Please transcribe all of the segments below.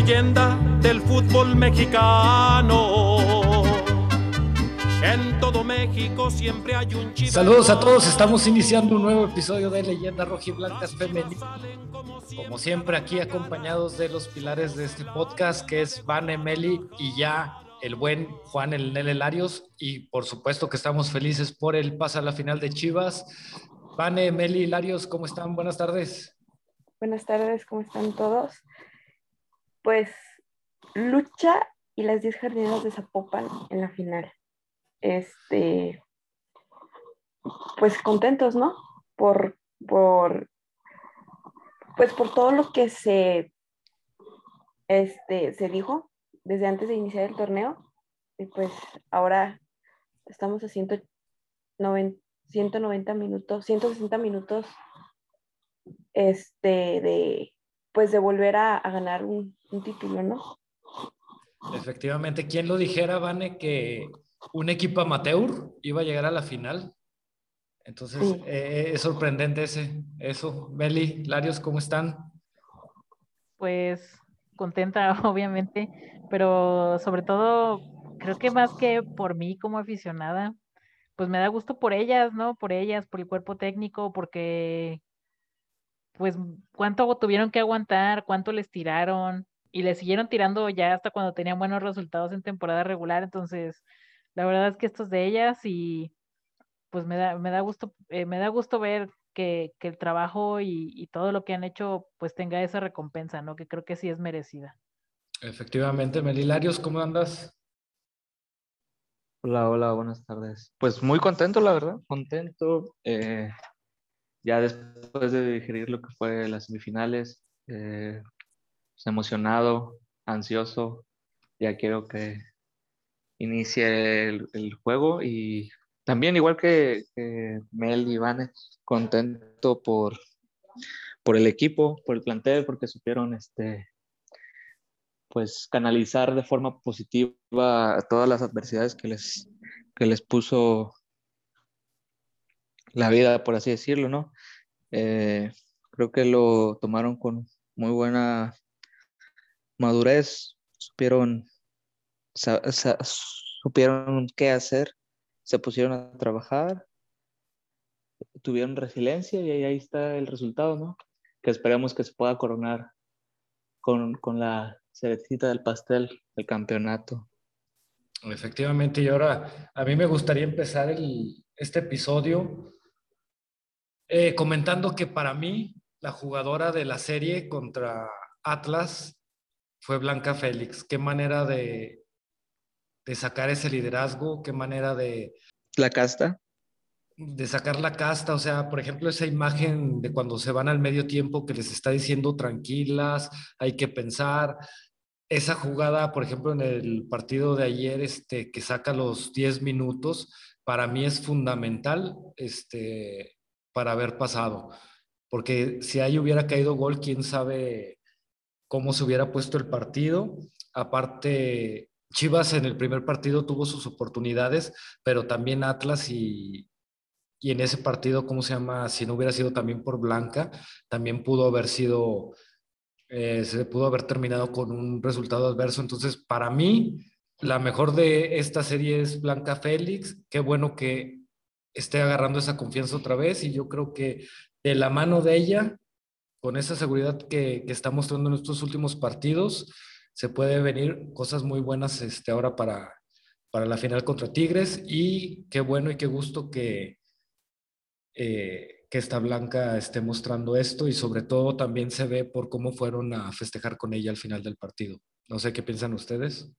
leyenda del fútbol mexicano. En todo México siempre hay un chido. Saludos a todos, estamos iniciando un nuevo episodio de Leyendas Rojiblancas Femenil. Como siempre, aquí acompañados de los pilares de este podcast, que es Van Emeli y ya el buen Juan El Nel Larios. Y por supuesto que estamos felices por el paso a la final de Chivas. Vane, Meli, Larios, ¿cómo están? Buenas tardes. Buenas tardes, ¿cómo están todos? Pues lucha y las 10 jardineras de Zapopan en la final. Este, pues contentos, ¿no? Por, por, pues por todo lo que se, este, se dijo desde antes de iniciar el torneo. Y pues ahora estamos a 190, 190 minutos, 160 minutos este, de, pues de volver a, ganar un, título, ¿no? Efectivamente, ¿quién lo dijera, Vane, que un equipo amateur iba a llegar a la final? Entonces, eh, es sorprendente ese, eso. Meli, Larios, ¿cómo están? Pues contenta, obviamente, pero sobre todo, creo que más que por mí como aficionada, pues me da gusto por ellas, ¿no? Por ellas, por el cuerpo técnico, porque pues cuánto tuvieron que aguantar, cuánto les tiraron y les siguieron tirando ya hasta cuando tenían buenos resultados en temporada regular, entonces la verdad es que esto es de ellas y pues me da, me da gusto, eh, me da gusto ver que, el trabajo y, y, todo lo que han hecho pues tenga esa recompensa, ¿no? Que creo que sí es merecida. Efectivamente, Melilarios, ¿cómo andas? Hola, hola, buenas tardes. Pues muy contento, la verdad, contento. Eh, ya después de digerir lo que fue las semifinales, eh, pues, emocionado, ansioso, ya quiero que inicie el, juego y también igual que, Mel y Ivane, contento por, por el equipo, por el plantel, porque supieron este, pues canalizar de forma positiva todas las adversidades que les, que les puso la vida, por así decirlo, ¿no? Eh, creo que lo tomaron con muy buena madurez, supieron, supieron qué hacer, se pusieron a trabajar, tuvieron resiliencia y ahí está el resultado, ¿no? Que esperemos que se pueda coronar con, con la cerecita del pastel, el campeonato. Efectivamente, y ahora a mí me gustaría empezar el, este episodio eh, comentando que para mí la jugadora de la serie contra Atlas fue Blanca Félix. Qué manera de, de sacar ese liderazgo, qué manera de... La casta. De sacar la casta, o sea, por ejemplo, esa imagen de cuando se van al medio tiempo que les está diciendo tranquilas, hay que pensar, esa jugada, por ejemplo, en el partido de ayer, este, que saca los 10 minutos, para mí es fundamental este, para haber pasado. Porque si ahí hubiera caído gol, quién sabe cómo se hubiera puesto el partido. Aparte, Chivas en el primer partido tuvo sus oportunidades, pero también Atlas y, y en ese partido, ¿cómo se llama? Si no hubiera sido también por Blanca, también pudo haber sido eh, se pudo haber terminado con un resultado adverso. Entonces, para mí, la mejor de esta serie es Blanca Félix. Qué bueno que esté agarrando esa confianza otra vez y yo creo que de la mano de ella, con esa seguridad que, que está mostrando en estos últimos partidos, se puede venir cosas muy buenas este, ahora para, para la final contra Tigres y qué bueno y qué gusto que, eh, que esta Blanca esté mostrando esto y sobre todo también se ve por cómo fueron a festejar con ella al final del partido. No sé qué piensan ustedes.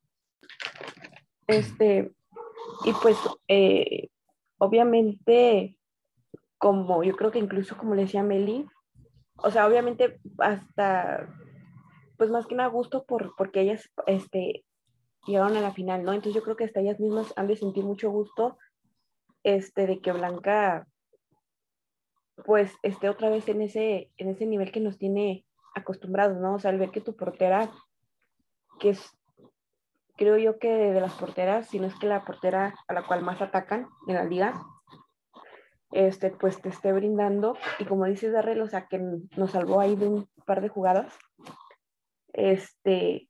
Este, y pues eh, obviamente, como yo creo que incluso como le decía Meli, o sea, obviamente hasta, pues más que nada gusto por, porque ellas este, llegaron a la final, ¿no? Entonces yo creo que hasta ellas mismas han de sentir mucho gusto este, de que Blanca pues esté otra vez en ese, en ese nivel que nos tiene acostumbrados, ¿no? O sea, al ver que tu portera, que es, creo yo que de las porteras, si no es que la portera a la cual más atacan en la liga, este, pues te esté brindando, y como dices, Darrell, o sea, que nos salvó ahí de un par de jugadas, este,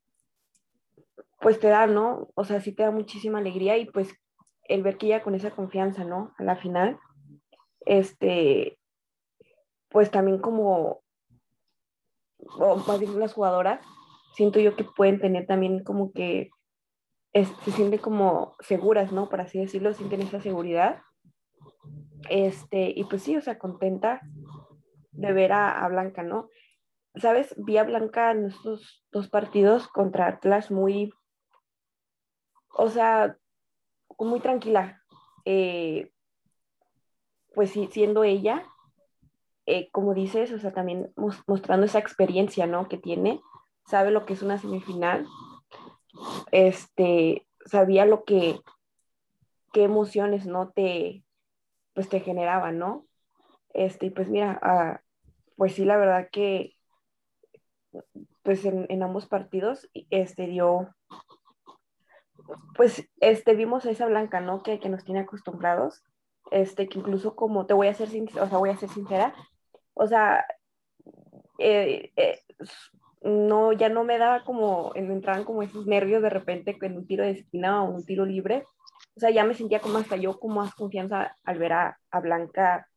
pues te da, ¿no? O sea, sí te da muchísima alegría y pues el ver que ella con esa confianza, ¿no? A la final, este, pues también como, o más bien las jugadoras, siento yo que pueden tener también como que se sienten como seguras, ¿no? Por así decirlo, sienten esa seguridad. Este, y pues sí, o sea, contenta de ver a, Blanca, ¿no? ¿Sabes? Vi a Blanca en estos dos partidos contra Atlas muy, o sea, muy tranquila. Eh, pues sí, siendo ella, eh, como dices, o sea, también mostrando esa experiencia, ¿no? Que tiene, sabe lo que es una semifinal, este, sabía lo que, qué emociones, ¿no? Te, pues te generaban, ¿no? Este, y pues mira, ah, pues sí, la verdad que, pues en, ambos partidos, este, dio, pues, este, vimos a esa Blanca, ¿no? Que, que nos tiene acostumbrados, este, que incluso como, te voy a ser sincera, o sea, voy a ser sincera, o sea, eh, eh, no, ya no me daba como, entraban como esos nervios de repente en un tiro de esquina o un tiro libre. O sea, ya me sentía como hasta yo con más confianza al ver a, Blanca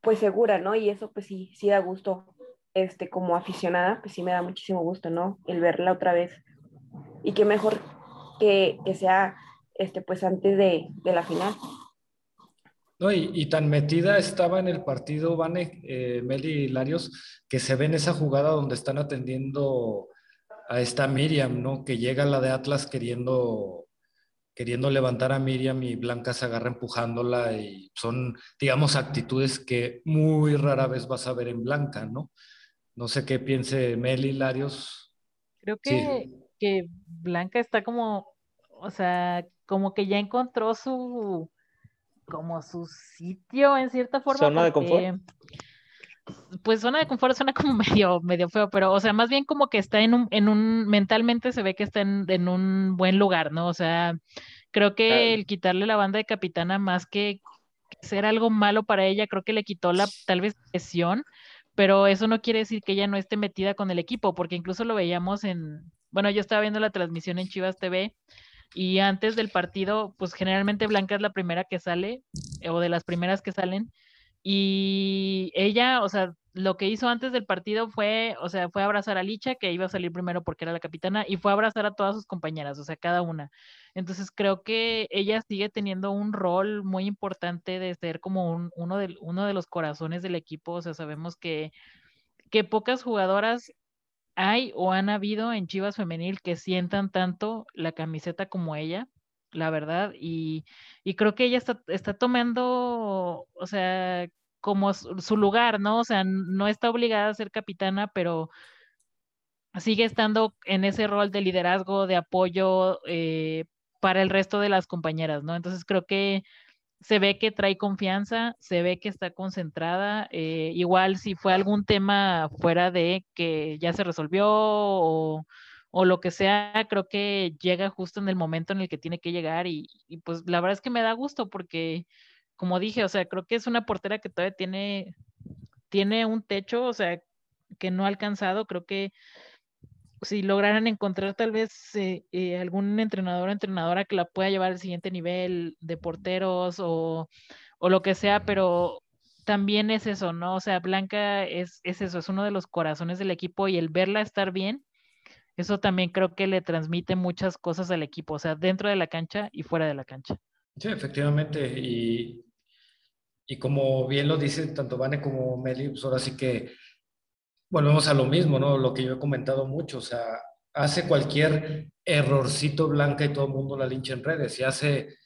pues segura, ¿no? Y eso pues sí, sí da gusto, este, como aficionada, pues sí me da muchísimo gusto, ¿no? El verla otra vez. Y qué mejor que, que sea, este, pues antes de, de la final. No, y, tan metida estaba en el partido, Vane, eh, Meli Larios, que se ve en esa jugada donde están atendiendo a esta Miriam, ¿no? Que llega la de Atlas queriendo, queriendo levantar a Miriam y Blanca se agarra empujándola y son, digamos, actitudes que muy rara vez vas a ver en Blanca, ¿no? No sé qué piense Meli Larios. Creo que, que Blanca está como, o sea, como que ya encontró su como su sitio en cierta forma. ¿Zona de confort? Pues zona de confort suena como medio, medio feo, pero o sea, más bien como que está en un, en un, mentalmente se ve que está en, un buen lugar, ¿no? O sea, creo que el quitarle la banda de capitana más que ser algo malo para ella, creo que le quitó la tal vez presión, pero eso no quiere decir que ella no esté metida con el equipo, porque incluso lo veíamos en, bueno, yo estaba viendo la transmisión en Chivas TV y antes del partido, pues generalmente Blanca es la primera que sale, o de las primeras que salen, y ella, o sea, lo que hizo antes del partido fue, o sea, fue abrazar a Licha, que iba a salir primero porque era la capitana, y fue abrazar a todas sus compañeras, o sea, cada una. Entonces creo que ella sigue teniendo un rol muy importante de ser como uno, de, uno de los corazones del equipo, o sea, sabemos que, que pocas jugadoras hay o han habido en Chivas Femenil que sientan tanto la camiseta como ella, la verdad, y, creo que ella está, está, tomando, o sea, como su, lugar, ¿no? O sea, no está obligada a ser capitana, pero sigue estando en ese rol de liderazgo, de apoyo eh, para el resto de las compañeras, ¿no? Entonces creo que se ve que trae confianza, se ve que está concentrada. Eh, igual si fue algún tema fuera de que ya se resolvió o, lo que sea, creo que llega justo en el momento en el que tiene que llegar y, pues la verdad es que me da gusto porque, como dije, o sea, creo que es una portera que todavía tiene, tiene un techo, o sea, que no ha alcanzado, creo que si lograran encontrar tal vez eh, eh, algún entrenador o entrenadora que la pueda llevar al siguiente nivel de porteros o, lo que sea, pero también es eso, ¿no? O sea, Blanca es, es eso, es uno de los corazones del equipo y el verla estar bien, eso también creo que le transmite muchas cosas al equipo, o sea, dentro de la cancha y fuera de la cancha. Sí, efectivamente, y, y como bien lo dicen tanto Vane como Meli, pues ahora sí que volvemos a lo mismo, ¿no? Lo que yo he comentado mucho, o sea, hace cualquier errorcito blanca y todo el mundo la lincha en redes. Y hace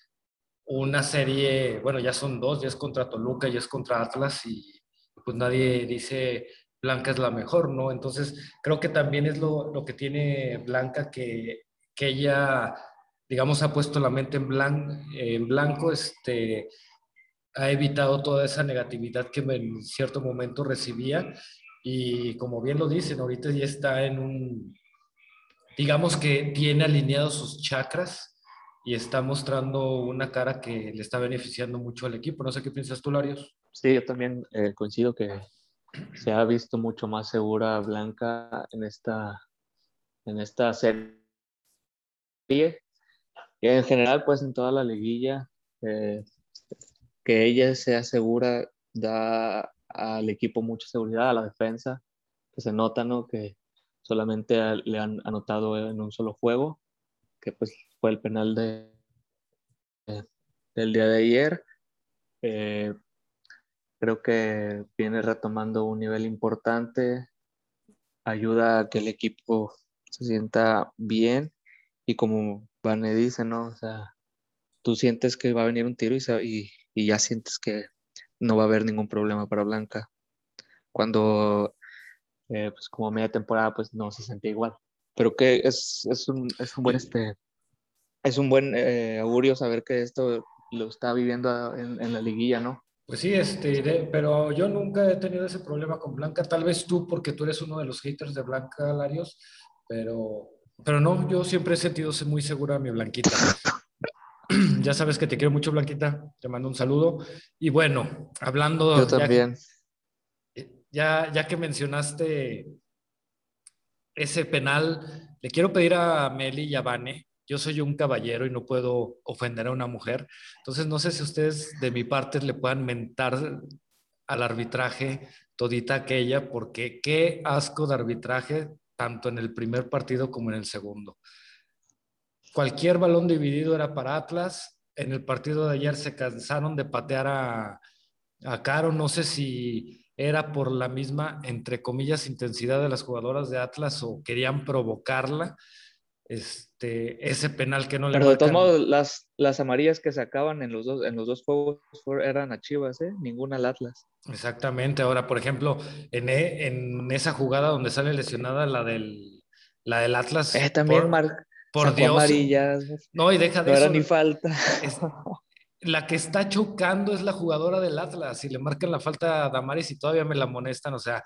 una serie, bueno, ya son dos, ya es contra Toluca, ya es contra Atlas y pues nadie dice Blanca es la mejor, ¿no? Entonces, creo que también es lo, lo que tiene Blanca, que, que, ella, digamos, ha puesto la mente en, en blanco, este, ha evitado toda esa negatividad que en cierto momento recibía y como bien lo dicen, ahorita ya está en un, digamos que tiene alineados sus chakras y está mostrando una cara que le está beneficiando mucho al equipo. No sé qué piensas tú, Larios. Sí, yo también eh, coincido que se ha visto mucho más segura Blanca en esta, en esta serie Y en general, pues en toda la liguilla, eh, que ella sea segura da al equipo mucha seguridad, a la defensa, que se nota, ¿no? Que solamente le han anotado en un solo juego, que pues fue el penal de, del día de ayer. Eh, creo que viene retomando un nivel importante, ayuda a que el equipo se sienta bien y como Vane dice, ¿no? O sea, tú sientes que va a venir un tiro y, y, ya sientes que no va a haber ningún problema para Blanca. Cuando, eh, pues como media temporada, pues no se sentía igual. Pero que es, es, un, es un buen, este, es un buen eh, augurio saber que esto lo está viviendo en, en la liguilla, ¿no? Pues sí, este, pero yo nunca he tenido ese problema con Blanca, tal vez tú porque tú eres uno de los haters de Blanca, Larios, pero, pero no, yo siempre he sentido muy segura a mi Blanquita. Ya sabes que te quiero mucho, Blanquita, te mando un saludo. Y bueno, hablando... Yo también. Ya, ya, que mencionaste ese penal, le quiero pedir a Meli y a Vane yo soy un caballero y no puedo ofender a una mujer. Entonces, no sé si ustedes de mi parte le puedan mentar al arbitraje todita aquella, porque qué asco de arbitraje, tanto en el primer partido como en el segundo. Cualquier balón dividido era para Atlas. En el partido de ayer se cansaron de patear a, a Caro. No sé si era por la misma, entre comillas, intensidad de las jugadoras de Atlas o querían provocarla este, ese penal que no le Pero de todos modos, las, las amarillas que sacaban en los dos, en los dos juegos eran a Chivas, ¿eh? Ninguna al Atlas. Exactamente. Ahora, por ejemplo, en, e, en esa jugada donde sale lesionada la del, la del Atlas. Eh, también por, por Dios. Amarillas. No, y deja de no eso. era ni falta. la que está chocando es la jugadora del Atlas y le marcan la falta a Damaris y todavía me la amonestan. O sea,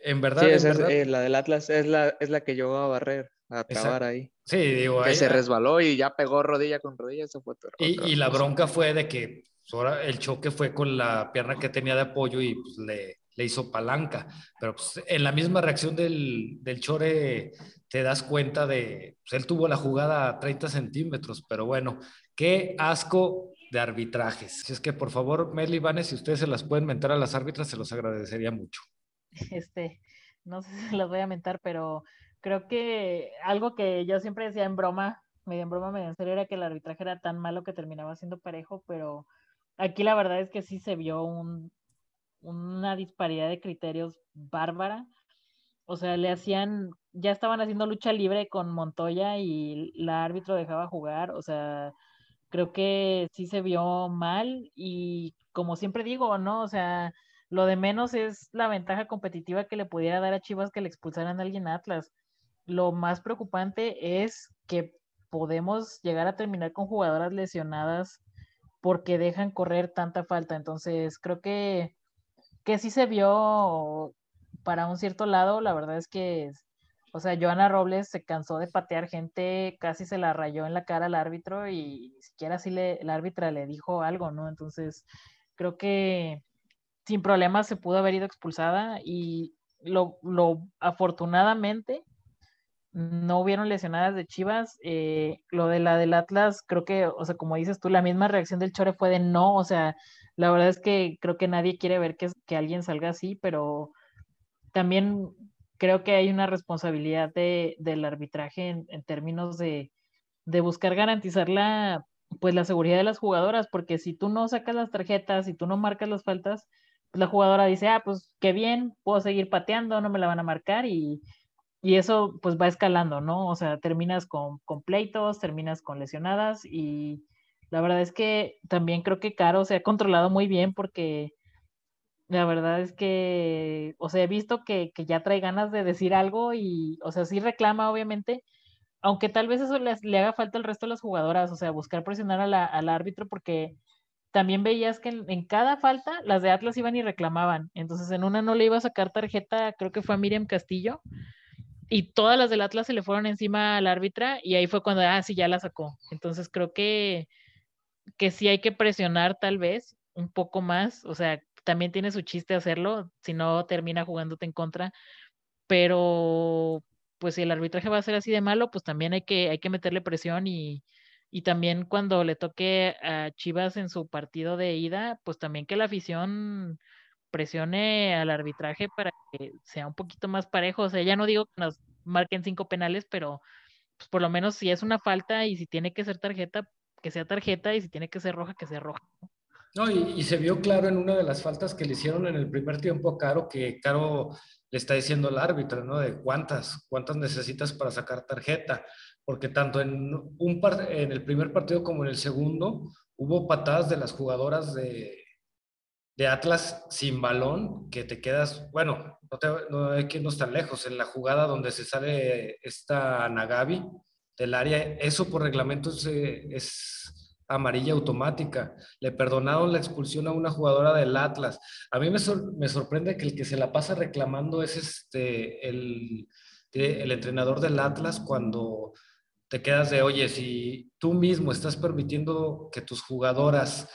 en verdad. Sí, en verdad... Es, eh, la del Atlas es la, es la que llegó a barrer a acabar ahí. Sí, digo, que se resbaló y ya pegó rodilla con rodilla, eso fue y, y, la bronca fue de que pues, ahora el choque fue con la pierna que tenía de apoyo y pues, le, le hizo palanca. Pero pues, en la misma reacción del, del Chore te das cuenta de, pues, él tuvo la jugada a 30 centímetros, pero bueno, qué asco de arbitrajes. Si es que por favor, Mel y Vanes, si ustedes se las pueden mentar a las árbitras, se los agradecería mucho. Este, no sé si las voy a mentar, pero creo que algo que yo siempre decía en broma, medio en broma, medio en serio, era que el arbitraje era tan malo que terminaba siendo parejo, pero aquí la verdad es que sí se vio un, una disparidad de criterios bárbara. O sea, le hacían, ya estaban haciendo lucha libre con Montoya y la árbitro dejaba jugar. O sea, creo que sí se vio mal y como siempre digo, ¿no? O sea, lo de menos es la ventaja competitiva que le pudiera dar a Chivas que le expulsaran a alguien a Atlas lo más preocupante es que podemos llegar a terminar con jugadoras lesionadas porque dejan correr tanta falta. Entonces, creo que, que sí se vio para un cierto lado. La verdad es que, o sea, Joana Robles se cansó de patear gente, casi se la rayó en la cara al árbitro y ni siquiera así le, el árbitra le dijo algo, ¿no? Entonces, creo que sin problemas se pudo haber ido expulsada y lo, lo afortunadamente no hubieron lesionadas de Chivas. Eh, lo de la del Atlas, creo que, o sea, como dices tú, la misma reacción del Chore fue de no, o sea, la verdad es que creo que nadie quiere ver que, que alguien salga así, pero también creo que hay una responsabilidad de, del arbitraje en, términos de, de, buscar garantizar la, pues, la seguridad de las jugadoras, porque si tú no sacas las tarjetas, si tú no marcas las faltas, pues la jugadora dice, ah, pues qué bien, puedo seguir pateando, no me la van a marcar y y eso pues va escalando, ¿no? O sea, terminas con, con, pleitos, terminas con lesionadas y la verdad es que también creo que Caro se ha controlado muy bien porque la verdad es que, o sea, he visto que, que ya trae ganas de decir algo y, o sea, sí reclama obviamente, aunque tal vez eso le, le haga falta al resto de las jugadoras, o sea, buscar presionar a al árbitro porque también veías que en, en, cada falta las de Atlas iban y reclamaban. Entonces en una no le iba a sacar tarjeta, creo que fue a Miriam Castillo, y todas las del Atlas se le fueron encima al árbitra y ahí fue cuando, ah, sí, ya la sacó. Entonces creo que, que sí hay que presionar tal vez un poco más, o sea, también tiene su chiste hacerlo, si no termina jugándote en contra, pero pues si el arbitraje va a ser así de malo, pues también hay que, hay que meterle presión y, y también cuando le toque a Chivas en su partido de ida, pues también que la afición presione al arbitraje para que sea un poquito más parejo. O sea, ya no digo que nos marquen cinco penales, pero pues por lo menos si es una falta y si tiene que ser tarjeta, que sea tarjeta y si tiene que ser roja, que sea roja. No, y, se vio claro en una de las faltas que le hicieron en el primer tiempo a Caro, que Caro le está diciendo al árbitro, ¿no? De cuántas, cuántas necesitas para sacar tarjeta, porque tanto en, un en el primer partido como en el segundo hubo patadas de las jugadoras de, de Atlas sin balón, que te quedas, bueno, no, te, no hay que irnos tan lejos, en la jugada donde se sale esta Nagabi del área, eso por reglamento es, es amarilla automática. Le perdonaron la expulsión a una jugadora del Atlas. A mí me, me sorprende que el que se la pasa reclamando es este, el, el entrenador del Atlas cuando te quedas de, oye, si tú mismo estás permitiendo que tus jugadoras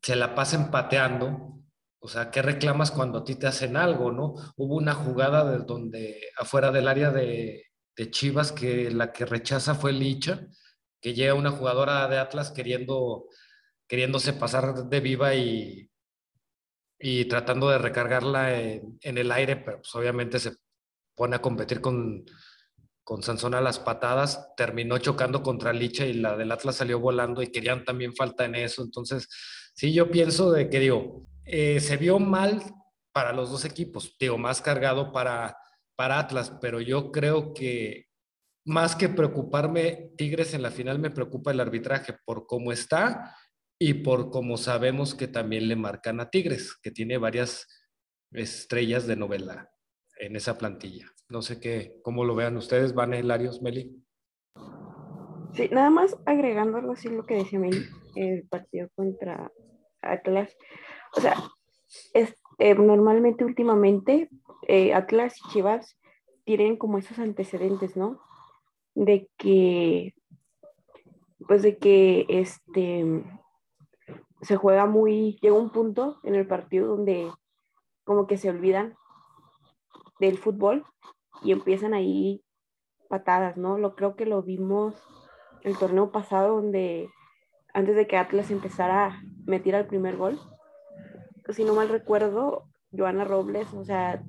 se la pasen pateando, o sea, ¿qué reclamas cuando a ti te hacen algo, no? Hubo una jugada de donde afuera del área de, Chivas que la que rechaza fue Licha, que llega una jugadora de Atlas queriendo, queriéndose pasar de viva y, y tratando de recargarla en, el aire, pero pues obviamente se pone a competir con, con Sansón a las patadas, terminó chocando contra Licha y la del Atlas salió volando y querían también falta en eso. Entonces, Sí, yo pienso de que, digo, eh, se vio mal para los dos equipos, digo, más cargado para, para Atlas, pero yo creo que más que preocuparme Tigres en la final, me preocupa el arbitraje por cómo está y por cómo sabemos que también le marcan a Tigres, que tiene varias estrellas de novela en esa plantilla. No sé qué, cómo lo vean ustedes, Van Larios, Meli. Sí, nada más agregando algo así lo que decía Meli, el partido contra Atlas. O sea, es, eh, normalmente últimamente eh, Atlas y Chivas tienen como esos antecedentes, ¿no? De que, pues de que este, se juega muy, llega un punto en el partido donde como que se olvidan del fútbol y empiezan ahí patadas, ¿no? Lo creo que lo vimos el torneo pasado donde antes de que Atlas empezara a meter el primer gol. Si no mal recuerdo, Joana Robles, o sea,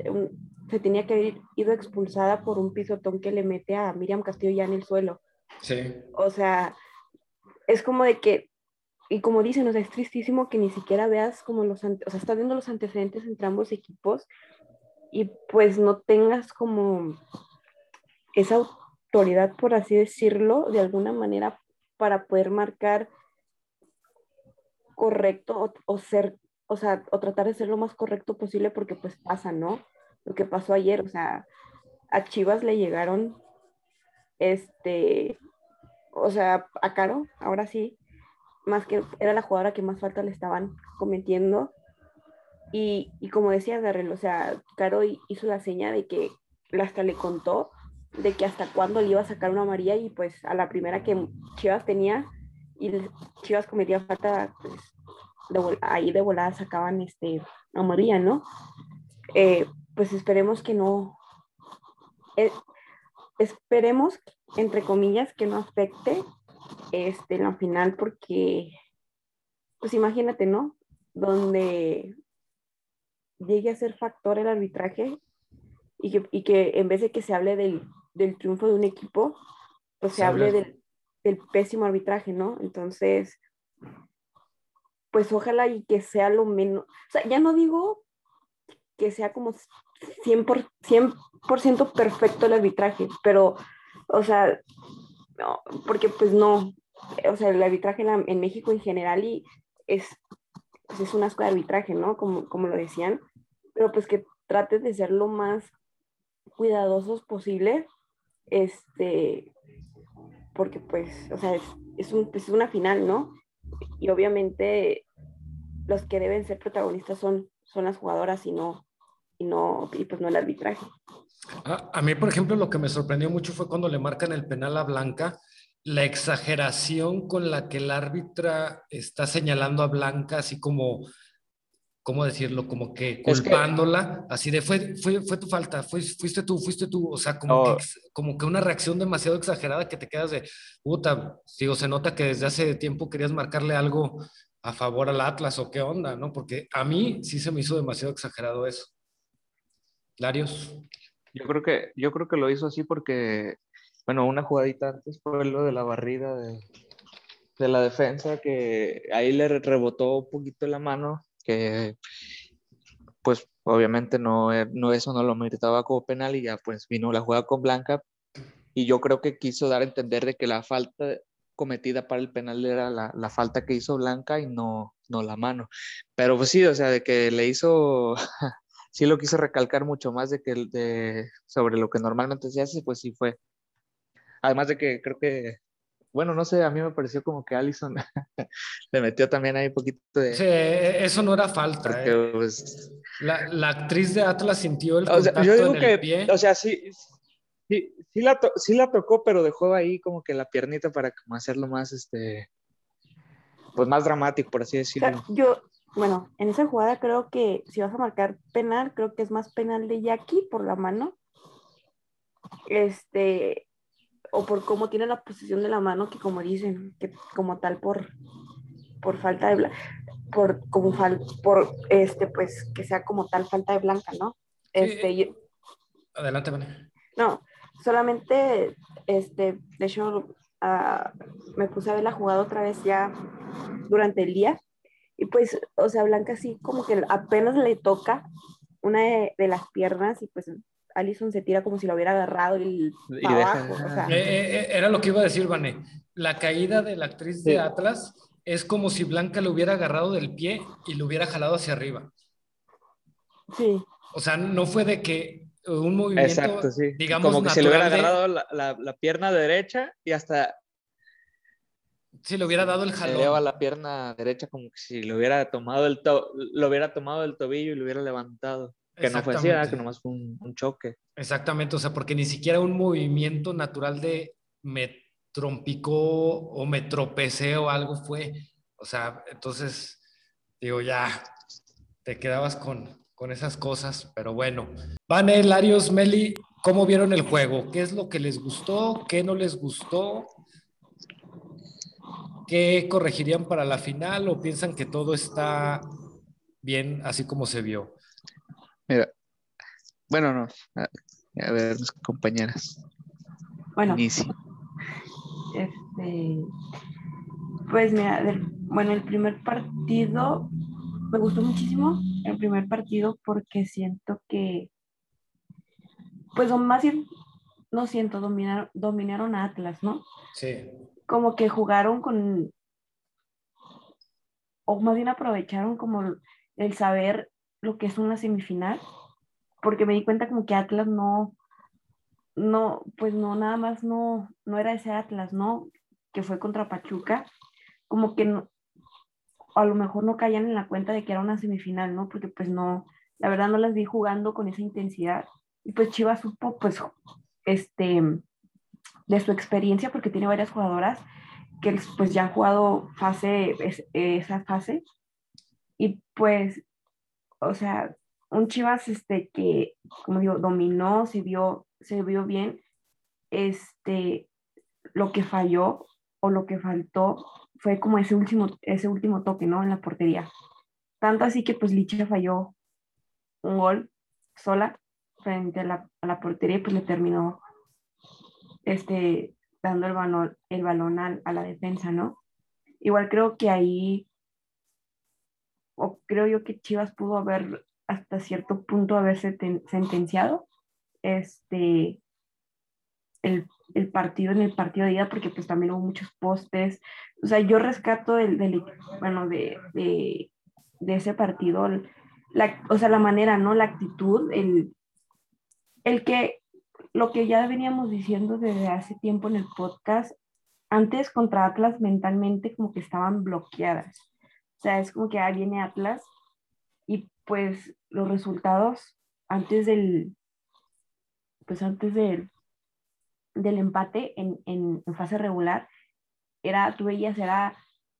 se tenía que haber ido expulsada por un pisotón que le mete a Miriam Castillo ya en el suelo. Sí. O sea, es como de que, y como dicen, o sea, es tristísimo que ni siquiera veas como los, o sea, estás viendo los antecedentes entre ambos equipos y pues no tengas como esa autoridad, por así decirlo, de alguna manera para poder marcar correcto o, ser, o sea, o tratar de ser lo más correcto posible porque pues pasa, ¿no? Lo que pasó ayer, o sea, a Chivas le llegaron, este, o sea, a Caro, ahora sí, más que era la jugadora que más falta le estaban cometiendo. Y, y como decía Darrell, o sea, Caro hizo la seña de que hasta le contó de que hasta cuándo le iba a sacar una María y pues a la primera que Chivas tenía, y Chivas cometía falta, pues ahí de volada sacaban este, a María, ¿no? Eh, pues esperemos que no, eh, esperemos, entre comillas, que no afecte este, la final porque, pues imagínate, ¿no? Donde llegue a ser factor el arbitraje y que, y que en vez de que se hable del, del triunfo de un equipo, pues se, se hable del, el pésimo arbitraje, ¿no? Entonces, pues ojalá y que sea lo menos, o sea, ya no digo que sea como 100%, 100 perfecto el arbitraje, pero, o sea, no, porque pues no, o sea, el arbitraje en, México en general y es, pues es un asco de arbitraje, ¿no? Como, como lo decían, pero pues que trates de ser lo más cuidadosos posible, este, porque pues, o sea, es, un, pues, es una final, ¿no? Y obviamente los que deben ser protagonistas son, son las jugadoras y no, y no, y pues no el arbitraje. A, mí, por ejemplo, lo que me sorprendió mucho fue cuando le marcan el penal a Blanca, la exageración con la que el árbitra está señalando a Blanca, así como, ¿cómo decirlo? Como que culpándola, así de fue, fue, fue tu falta, fuiste tú, fuiste tú, o sea, como, que, como que una reacción demasiado exagerada que te quedas de, puta, digo, se nota que desde hace tiempo querías marcarle algo a favor al Atlas o qué onda, ¿no? Porque a mí sí se me hizo demasiado exagerado eso. Larios. Yo creo que, yo creo que lo hizo así porque, bueno, una jugadita antes fue lo de la barrida de, de la defensa, que ahí le rebotó un poquito la mano que pues obviamente no, eh, no eso no lo meritaba como penal y ya pues vino la jugada con Blanca y yo creo que quiso dar a entender de que la falta cometida para el penal era la, la falta que hizo Blanca y no, no la mano. Pero pues sí, o sea, de que le hizo, sí lo quiso recalcar mucho más de que de, sobre lo que normalmente se hace, pues sí fue. Además de que creo que bueno, no sé, a mí me pareció como que Allison le metió también ahí un poquito de... Sí, e, eso no era falta. ¿eh? Pues, la, la, actriz de Atlas sintió el contacto yo digo en que, el pie. O sea, sí, sí, sí, la sí la tocó, pero dejó ahí como que la piernita para como hacerlo más, este, pues más dramático, por así decirlo. yo, bueno, en esa jugada creo que si vas a marcar penal, creo que es más penal de Jackie por la mano. Este, o por cómo tiene la posición de la mano que como dicen, que como tal por, por falta de por como fal, por este pues que sea como tal falta de blanca, ¿no? Este, Adelante, vale. No, solamente este, de hecho uh, me puse a ver la jugada otra vez ya durante el día y pues, o sea, Blanca sí como que apenas le toca una de, de las piernas y pues Alison se tira como si lo hubiera agarrado el abajo. Eh, eh, eh, era lo que iba a decir, Vané. La caída de la actriz de Atlas es como si Blanca le hubiera agarrado del pie y lo hubiera jalado hacia arriba. Sí. O sea, no fue de que un movimiento, Exacto, sí. digamos, como que se le hubiera agarrado la, la, pierna derecha y hasta si le hubiera dado el jalón. Le lleva la pierna derecha como que si le hubiera tomado el to lo hubiera tomado el tobillo y lo hubiera levantado. Que no fue así, que nomás fue un, choque. Exactamente, o sea, porque ni siquiera un movimiento natural de me trompicó o me tropecé o algo fue. O sea, entonces, digo, ya te quedabas con, con esas cosas, pero bueno. Vane, Larios, Meli, ¿cómo vieron el juego? ¿Qué es lo que les gustó? ¿Qué no les gustó? ¿Qué corregirían para la final o piensan que todo está bien así como se vio? Mira, bueno, no. A, ver, mis compañeras. Bueno. Este, pues mira, bueno, el primer partido me gustó muchísimo. El primer partido porque siento que, pues más bien, no siento, dominaron, dominaron a Atlas, ¿no? Sí. Como que jugaron con, o más bien aprovecharon como el saber lo que es una semifinal, porque me di cuenta como que Atlas no, no, pues no, nada más no, no era ese Atlas, ¿no? Que fue contra Pachuca, como que no, a lo mejor no caían en la cuenta de que era una semifinal, ¿no? Porque pues no, la verdad no las vi jugando con esa intensidad. Y pues Chivas supo, pues, este, de su experiencia, porque tiene varias jugadoras que pues ya han jugado fase, esa fase. Y pues o sea, un Chivas este, que, como digo, dominó, se vio, se vio bien, este, lo que falló o lo que faltó fue como ese último, ese último toque, ¿no? En la portería. Tanto así que pues Licha falló un gol sola frente a la, a la portería y pues le terminó este, dando el balón, el balón a, a la defensa, ¿no? Igual creo que ahí o creo yo que Chivas pudo haber hasta cierto punto haberse sentenciado este el, el, partido en el partido de ida porque pues también hubo muchos postes. O sea yo rescato del, bueno de, de, de, ese partido la, o sea la manera no la actitud el el que lo que ya veníamos diciendo desde hace tiempo en el podcast antes contra Atlas mentalmente como que estaban bloqueadas o sea, es como que ahí viene Atlas y pues los resultados antes del, pues antes del, del empate en, en, fase regular, era, tú veías, era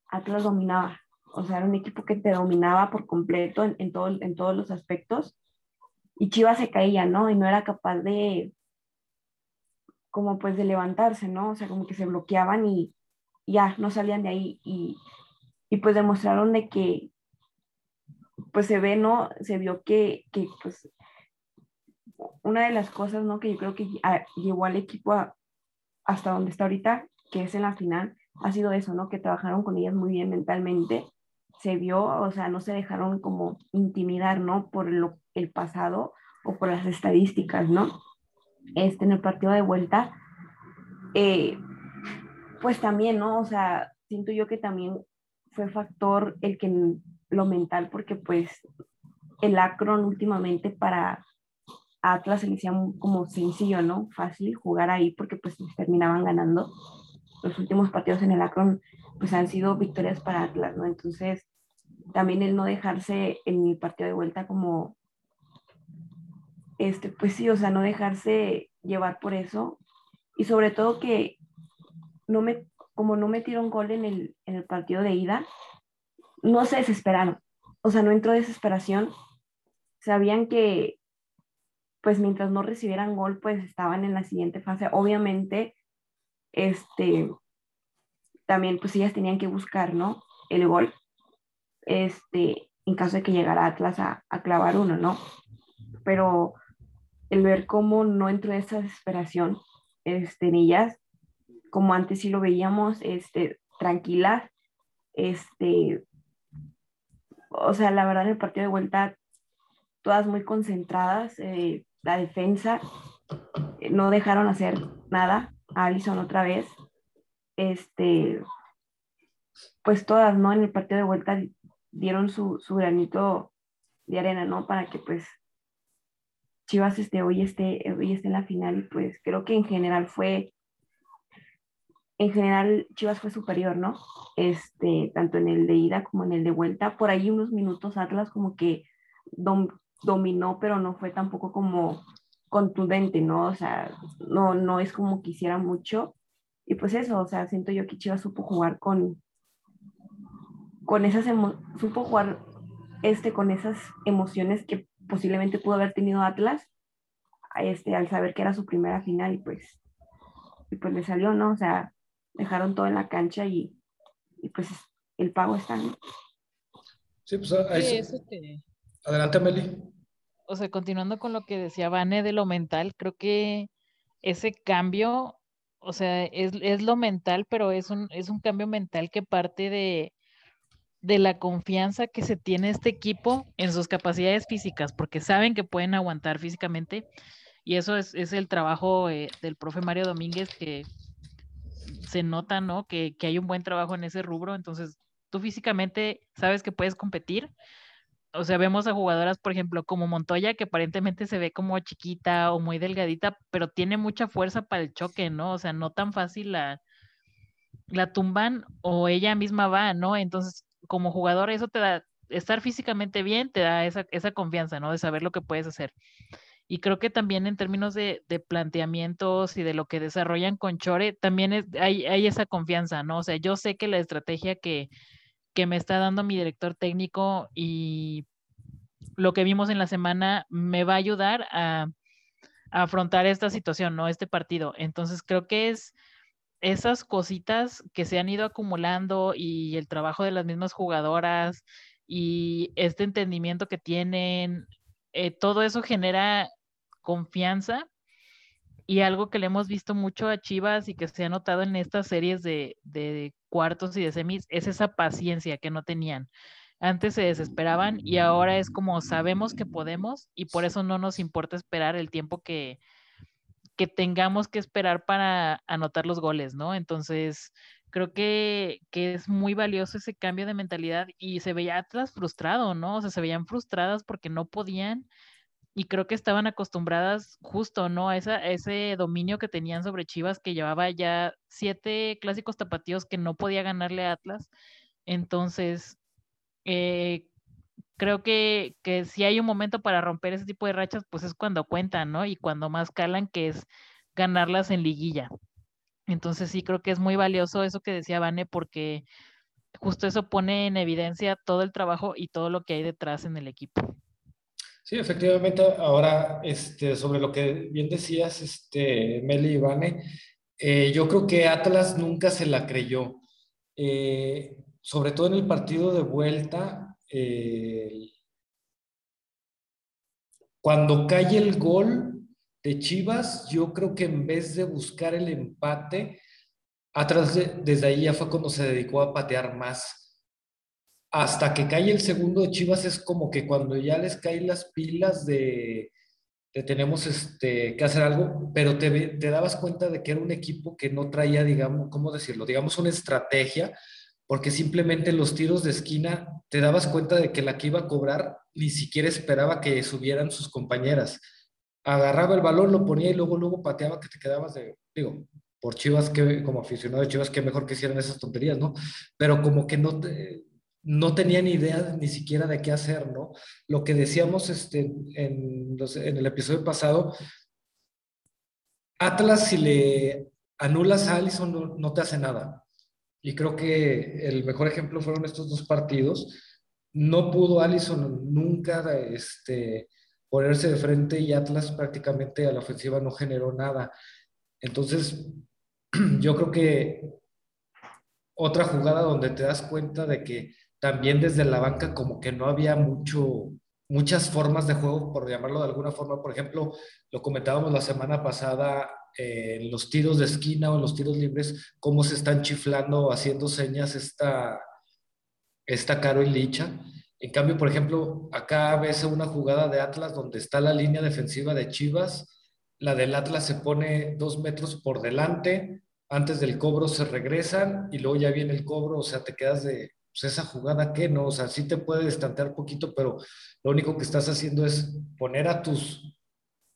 Atlas dominaba. o sea, era un equipo que te dominaba por completo en, en, todo, en todos los aspectos. Y Chivas se caía, ¿no? Y no era capaz de, como pues de levantarse, ¿no? O sea, como que se bloqueaban y ya, no salían de ahí. Y, y pues demostraron de que, pues se ve, ¿no? Se vio que, que pues, una de las cosas, ¿no? Que yo creo que llevó al equipo hasta donde está ahorita, que es en la final, ha sido eso, ¿no? Que trabajaron con ellas muy bien mentalmente, se vio, o sea, no se dejaron como intimidar, ¿no? Por lo, el pasado o por las estadísticas, ¿no? Este, en el partido de vuelta, eh, pues también, ¿no? O sea, siento yo que también fue factor el que lo mental, porque pues el Acron últimamente para Atlas se le hacía como sencillo, ¿no? Fácil jugar ahí porque pues terminaban ganando. Los últimos partidos en el Akron pues han sido victorias para Atlas, ¿no? Entonces también el no dejarse en el partido de vuelta como, este, pues sí, o sea, no dejarse llevar por eso y sobre todo que no me, como no metieron gol en el, en el partido de ida, no se desesperaron, o sea, no entró desesperación, sabían que pues mientras no recibieran gol, pues estaban en la siguiente fase. Obviamente, este, también pues ellas tenían que buscar, ¿no? El gol, este, en caso de que llegara Atlas a, a clavar uno, ¿no? Pero el ver cómo no entró esa desesperación este, en ellas, como antes sí lo veíamos, este, tranquilas, este, o sea, la verdad el partido de vuelta, todas muy concentradas, eh, la defensa, eh, no dejaron hacer nada a Alison otra vez. Este, pues todas, ¿no? En el partido de vuelta dieron su, su granito de arena, ¿no? Para que pues Chivas este, hoy, esté, hoy esté en la final y pues creo que en general fue, en general Chivas fue superior, ¿no? Este, tanto en el de ida como en el de vuelta. Por ahí unos minutos Atlas como que dominó, pero no fue tampoco como contundente, ¿no? O sea, no, no es como quisiera mucho. Y pues eso, o sea, siento yo que Chivas supo jugar con, con esas, supo jugar este, con esas emociones que posiblemente pudo haber tenido Atlas, este, al saber que era su primera final y pues, y pues le salió, ¿no? O sea, dejaron todo en la cancha y, y pues el pago está, Sí, pues ahí Adelante, Meli. O sea, continuando con lo que decía Vane de lo mental, creo que ese cambio, o sea, es, lo mental, pero es un, es un cambio mental que parte de, de la confianza que se tiene este equipo en sus capacidades físicas, porque saben que pueden aguantar físicamente. Y eso es, el trabajo eh, del profe Mario Domínguez, que se nota, ¿no? Que, que hay un buen trabajo en ese rubro. Entonces, tú físicamente sabes que puedes competir o sea, vemos a jugadoras, por ejemplo, como Montoya, que aparentemente se ve como chiquita o muy delgadita, pero tiene mucha fuerza para el choque, ¿no? O sea, no tan fácil la, la tumban o ella misma va, ¿no? Entonces, como jugadora, eso te da, estar físicamente bien, te da esa, esa confianza, ¿no? De saber lo que puedes hacer. Y creo que también en términos de, de planteamientos y de lo que desarrollan con Chore, también hay, hay esa confianza, ¿no? O sea, yo sé que la estrategia que, que me está dando mi director técnico y lo que vimos en la semana me va a ayudar a, afrontar esta situación, ¿no? Este partido. Entonces creo que es esas cositas que se han ido acumulando y el trabajo de las mismas jugadoras y este entendimiento que tienen, eh, todo eso genera confianza y algo que le hemos visto mucho a Chivas y que se ha notado en estas series de, cuartos y de semis es esa paciencia que no tenían. Antes se desesperaban y ahora es como sabemos que podemos y por eso no nos importa esperar el tiempo que, que tengamos que esperar para anotar los goles, ¿no? Entonces, creo que, que, es muy valioso ese cambio de mentalidad y se veía Atlas frustrado, ¿no? O sea, se veían frustradas porque no podían y creo que estaban acostumbradas justo, ¿no? A, esa, ese dominio que tenían sobre Chivas, que llevaba ya siete clásicos tapatíos que no podía ganarle a Atlas. Entonces, eh, creo que, que, si hay un momento para romper ese tipo de rachas, pues es cuando cuentan, ¿no? Y cuando más calan, que es ganarlas en liguilla. Entonces sí, creo que es muy valioso eso que decía Vane, porque justo eso pone en evidencia todo el trabajo y todo lo que hay detrás en el equipo. Sí, efectivamente, ahora este, sobre lo que bien decías, este, Meli y Vane, eh, yo creo que Atlas nunca se la creyó. Eh, sobre todo en el partido de vuelta, eh, cuando cae el gol de Chivas, yo creo que en vez de buscar el empate, Atlas desde ahí ya fue cuando se dedicó a patear más hasta que cae el segundo de Chivas es como que cuando ya les caen las pilas de, tenemos este, que hacer algo, pero te, te, dabas cuenta de que era un equipo que no traía, digamos, ¿cómo decirlo? Digamos una estrategia, porque simplemente los tiros de esquina te dabas cuenta de que la que iba a cobrar ni siquiera esperaba que subieran sus compañeras. Agarraba el balón, lo ponía y luego, luego pateaba que te quedabas de, digo, por Chivas, que como aficionado de Chivas, que mejor que hicieran esas tonterías, ¿no? Pero como que no te, no tenían idea ni siquiera de qué hacer, ¿no? Lo que decíamos este, en, el episodio pasado, Atlas si le anulas a Allison no, te hace nada. Y creo que el mejor ejemplo fueron estos dos partidos. No pudo Allison nunca este, ponerse de frente y Atlas prácticamente a la ofensiva no generó nada. Entonces, yo creo que otra jugada donde te das cuenta de que también desde la banca como que no había mucho, muchas formas de juego, por llamarlo de alguna forma. Por ejemplo, lo comentábamos la semana pasada eh, en los tiros de esquina o en los tiros libres, cómo se están chiflando, haciendo señas esta, esta Caro y Licha. En cambio, por ejemplo, acá ves una jugada de Atlas donde está la línea defensiva de Chivas, la del Atlas se pone dos metros por delante, antes del cobro se regresan y luego ya viene el cobro, o sea, te quedas de, pues esa jugada que no, o sea, sí te puede estantear poquito, pero lo único que estás haciendo es poner a tus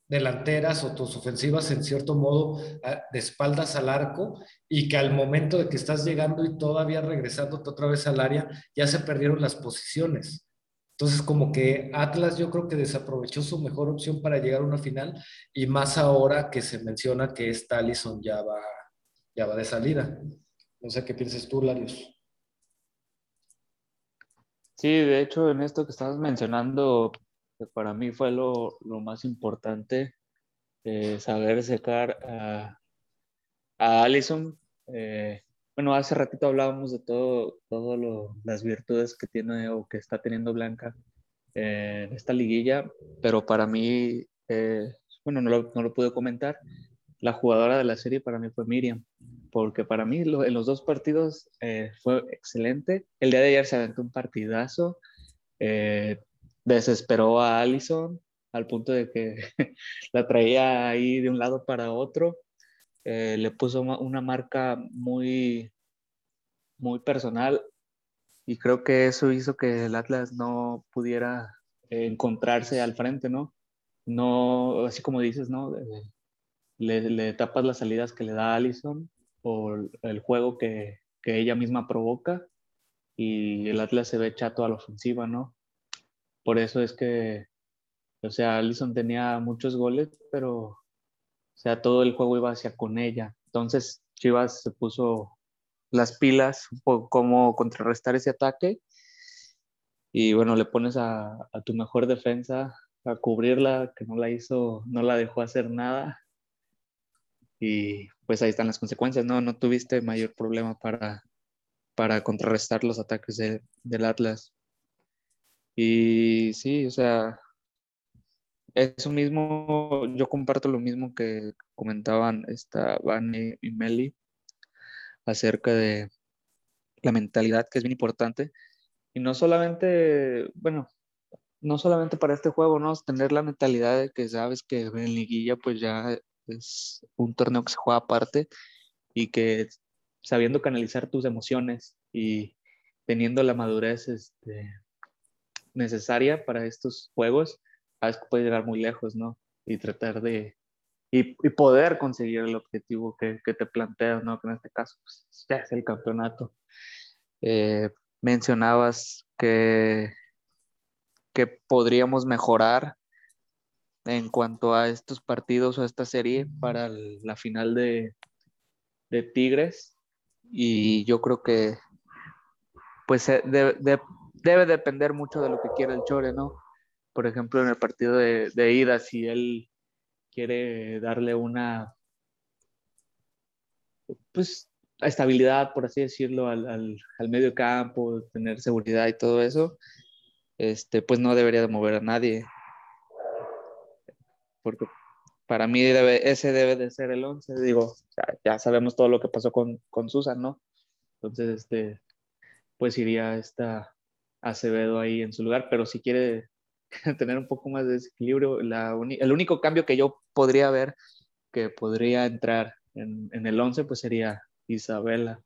delanteras o tus ofensivas en cierto modo de espaldas al arco y que al momento de que estás llegando y todavía regresando otra vez al área, ya se perdieron las posiciones. Entonces, como que Atlas yo creo que desaprovechó su mejor opción para llegar a una final y más ahora que se menciona que esta Allison ya va, ya va de salida. No sé qué piensas tú, Larios. Sí, de hecho, en esto que estabas mencionando, que para mí fue lo, más importante, eh, saber secar a, a Allison. Eh, bueno, hace ratito hablábamos de todo, todo las virtudes que tiene o que está teniendo Blanca en esta liguilla, pero para mí, eh, bueno, no lo, no lo pude comentar, la jugadora de la serie para mí fue Miriam porque para mí en los dos partidos eh, fue excelente. El día de ayer se aventó un partidazo, eh, desesperó a Allison al punto de que la traía ahí de un lado para otro, eh, le puso una marca muy, muy personal y creo que eso hizo que el Atlas no pudiera encontrarse al frente, ¿no? No, así como dices, ¿no? Le, le, tapas las salidas que le da Allison o el juego que, que ella misma provoca y el Atlas se ve chato a la ofensiva, ¿no? Por eso es que, o sea, Allison tenía muchos goles, pero, o sea, todo el juego iba hacia con ella. Entonces, Chivas se puso las pilas, cómo contrarrestar ese ataque. Y bueno, le pones a, tu mejor defensa a cubrirla, que no la hizo, no la dejó hacer nada y pues ahí están las consecuencias, ¿no? No tuviste mayor problema para, para contrarrestar los ataques del Atlas. Y sí, o sea, eso mismo, yo comparto lo mismo que comentaban esta Vane y Meli acerca de la mentalidad que es bien importante. Y no solamente, bueno, no solamente para este juego, ¿no? Tener la mentalidad de que sabes que en liguilla pues ya es un torneo que se juega aparte y que sabiendo canalizar tus emociones y teniendo la madurez este, necesaria para estos juegos, sabes que puedes llegar muy lejos, ¿no? Y tratar de, y, poder conseguir el objetivo que, te planteas, ¿no? Que en este caso pues, ya es el campeonato. Eh, mencionabas que, que podríamos mejorar en cuanto a estos partidos o a esta serie para la final de, Tigres. Y yo creo que pues debe depender mucho de lo que quiera el Chore, ¿no? Por ejemplo, en el partido de, de ida, si él quiere darle una, pues, estabilidad, por así decirlo, al, al, al, medio campo, tener seguridad y todo eso, este, pues no debería de mover a nadie. Porque para mí ese debe de ser el 11, digo, ya, sabemos todo lo que pasó con, con Susan, ¿no? Entonces, este, pues iría esta Acevedo ahí en su lugar, pero si quiere tener un poco más de desequilibrio, el único cambio que yo podría ver que podría entrar en, en el 11, pues sería Isabela.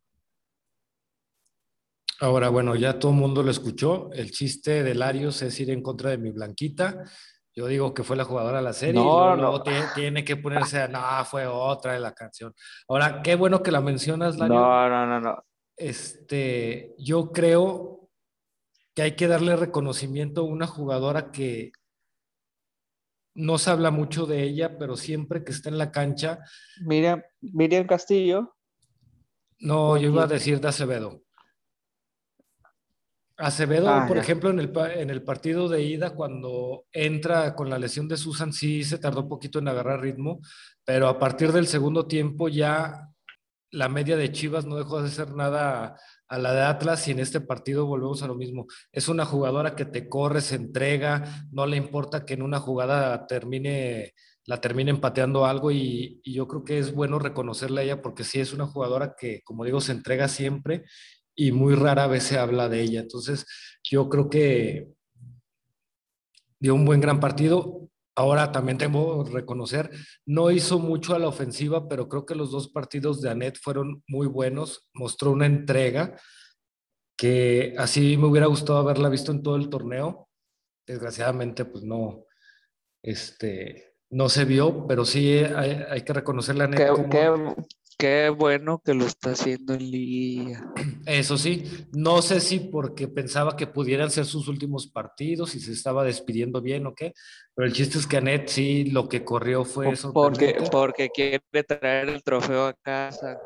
Ahora, bueno, ya todo el mundo lo escuchó. El chiste de Larios es ir en contra de mi Blanquita. Yo digo que fue la jugadora de la serie. No, no. Tiene, tiene, que ponerse a, no, fue otra de la canción. Ahora, qué bueno que la mencionas, Larios. No, no, no, no. Este, yo creo que hay que darle reconocimiento a una jugadora que no se habla mucho de ella, pero siempre que está en la cancha. Miriam, Miriam Castillo. No, yo iba a decir de Acevedo. Acevedo, ah, por ya. ejemplo, en el, en el partido de ida, cuando entra con la lesión de Susan, sí se tardó un poquito en agarrar ritmo, pero a partir del segundo tiempo ya la media de Chivas no dejó de ser nada a la de Atlas y en este partido volvemos a lo mismo. Es una jugadora que te corre, se entrega, no le importa que en una jugada termine la termine empateando algo y, y, yo creo que es bueno reconocerle a ella porque sí es una jugadora que, como digo, se entrega siempre y muy rara vez se habla de ella. Entonces, yo creo que dio un buen gran partido. Ahora también tengo que reconocer, no hizo mucho a la ofensiva, pero creo que los dos partidos de Anet fueron muy buenos. Mostró una entrega que así me hubiera gustado haberla visto en todo el torneo. Desgraciadamente, pues no, este, no se vio, pero sí hay, hay que reconocerle a Anet. Qué, como... qué, qué, bueno que lo está haciendo en Liga. Eso sí, no sé si porque pensaba que pudieran ser sus últimos partidos y se estaba despidiendo bien o qué, pero el chiste es que Anet sí lo que corrió fue eso. Porque, porque quiere traer el trofeo a casa.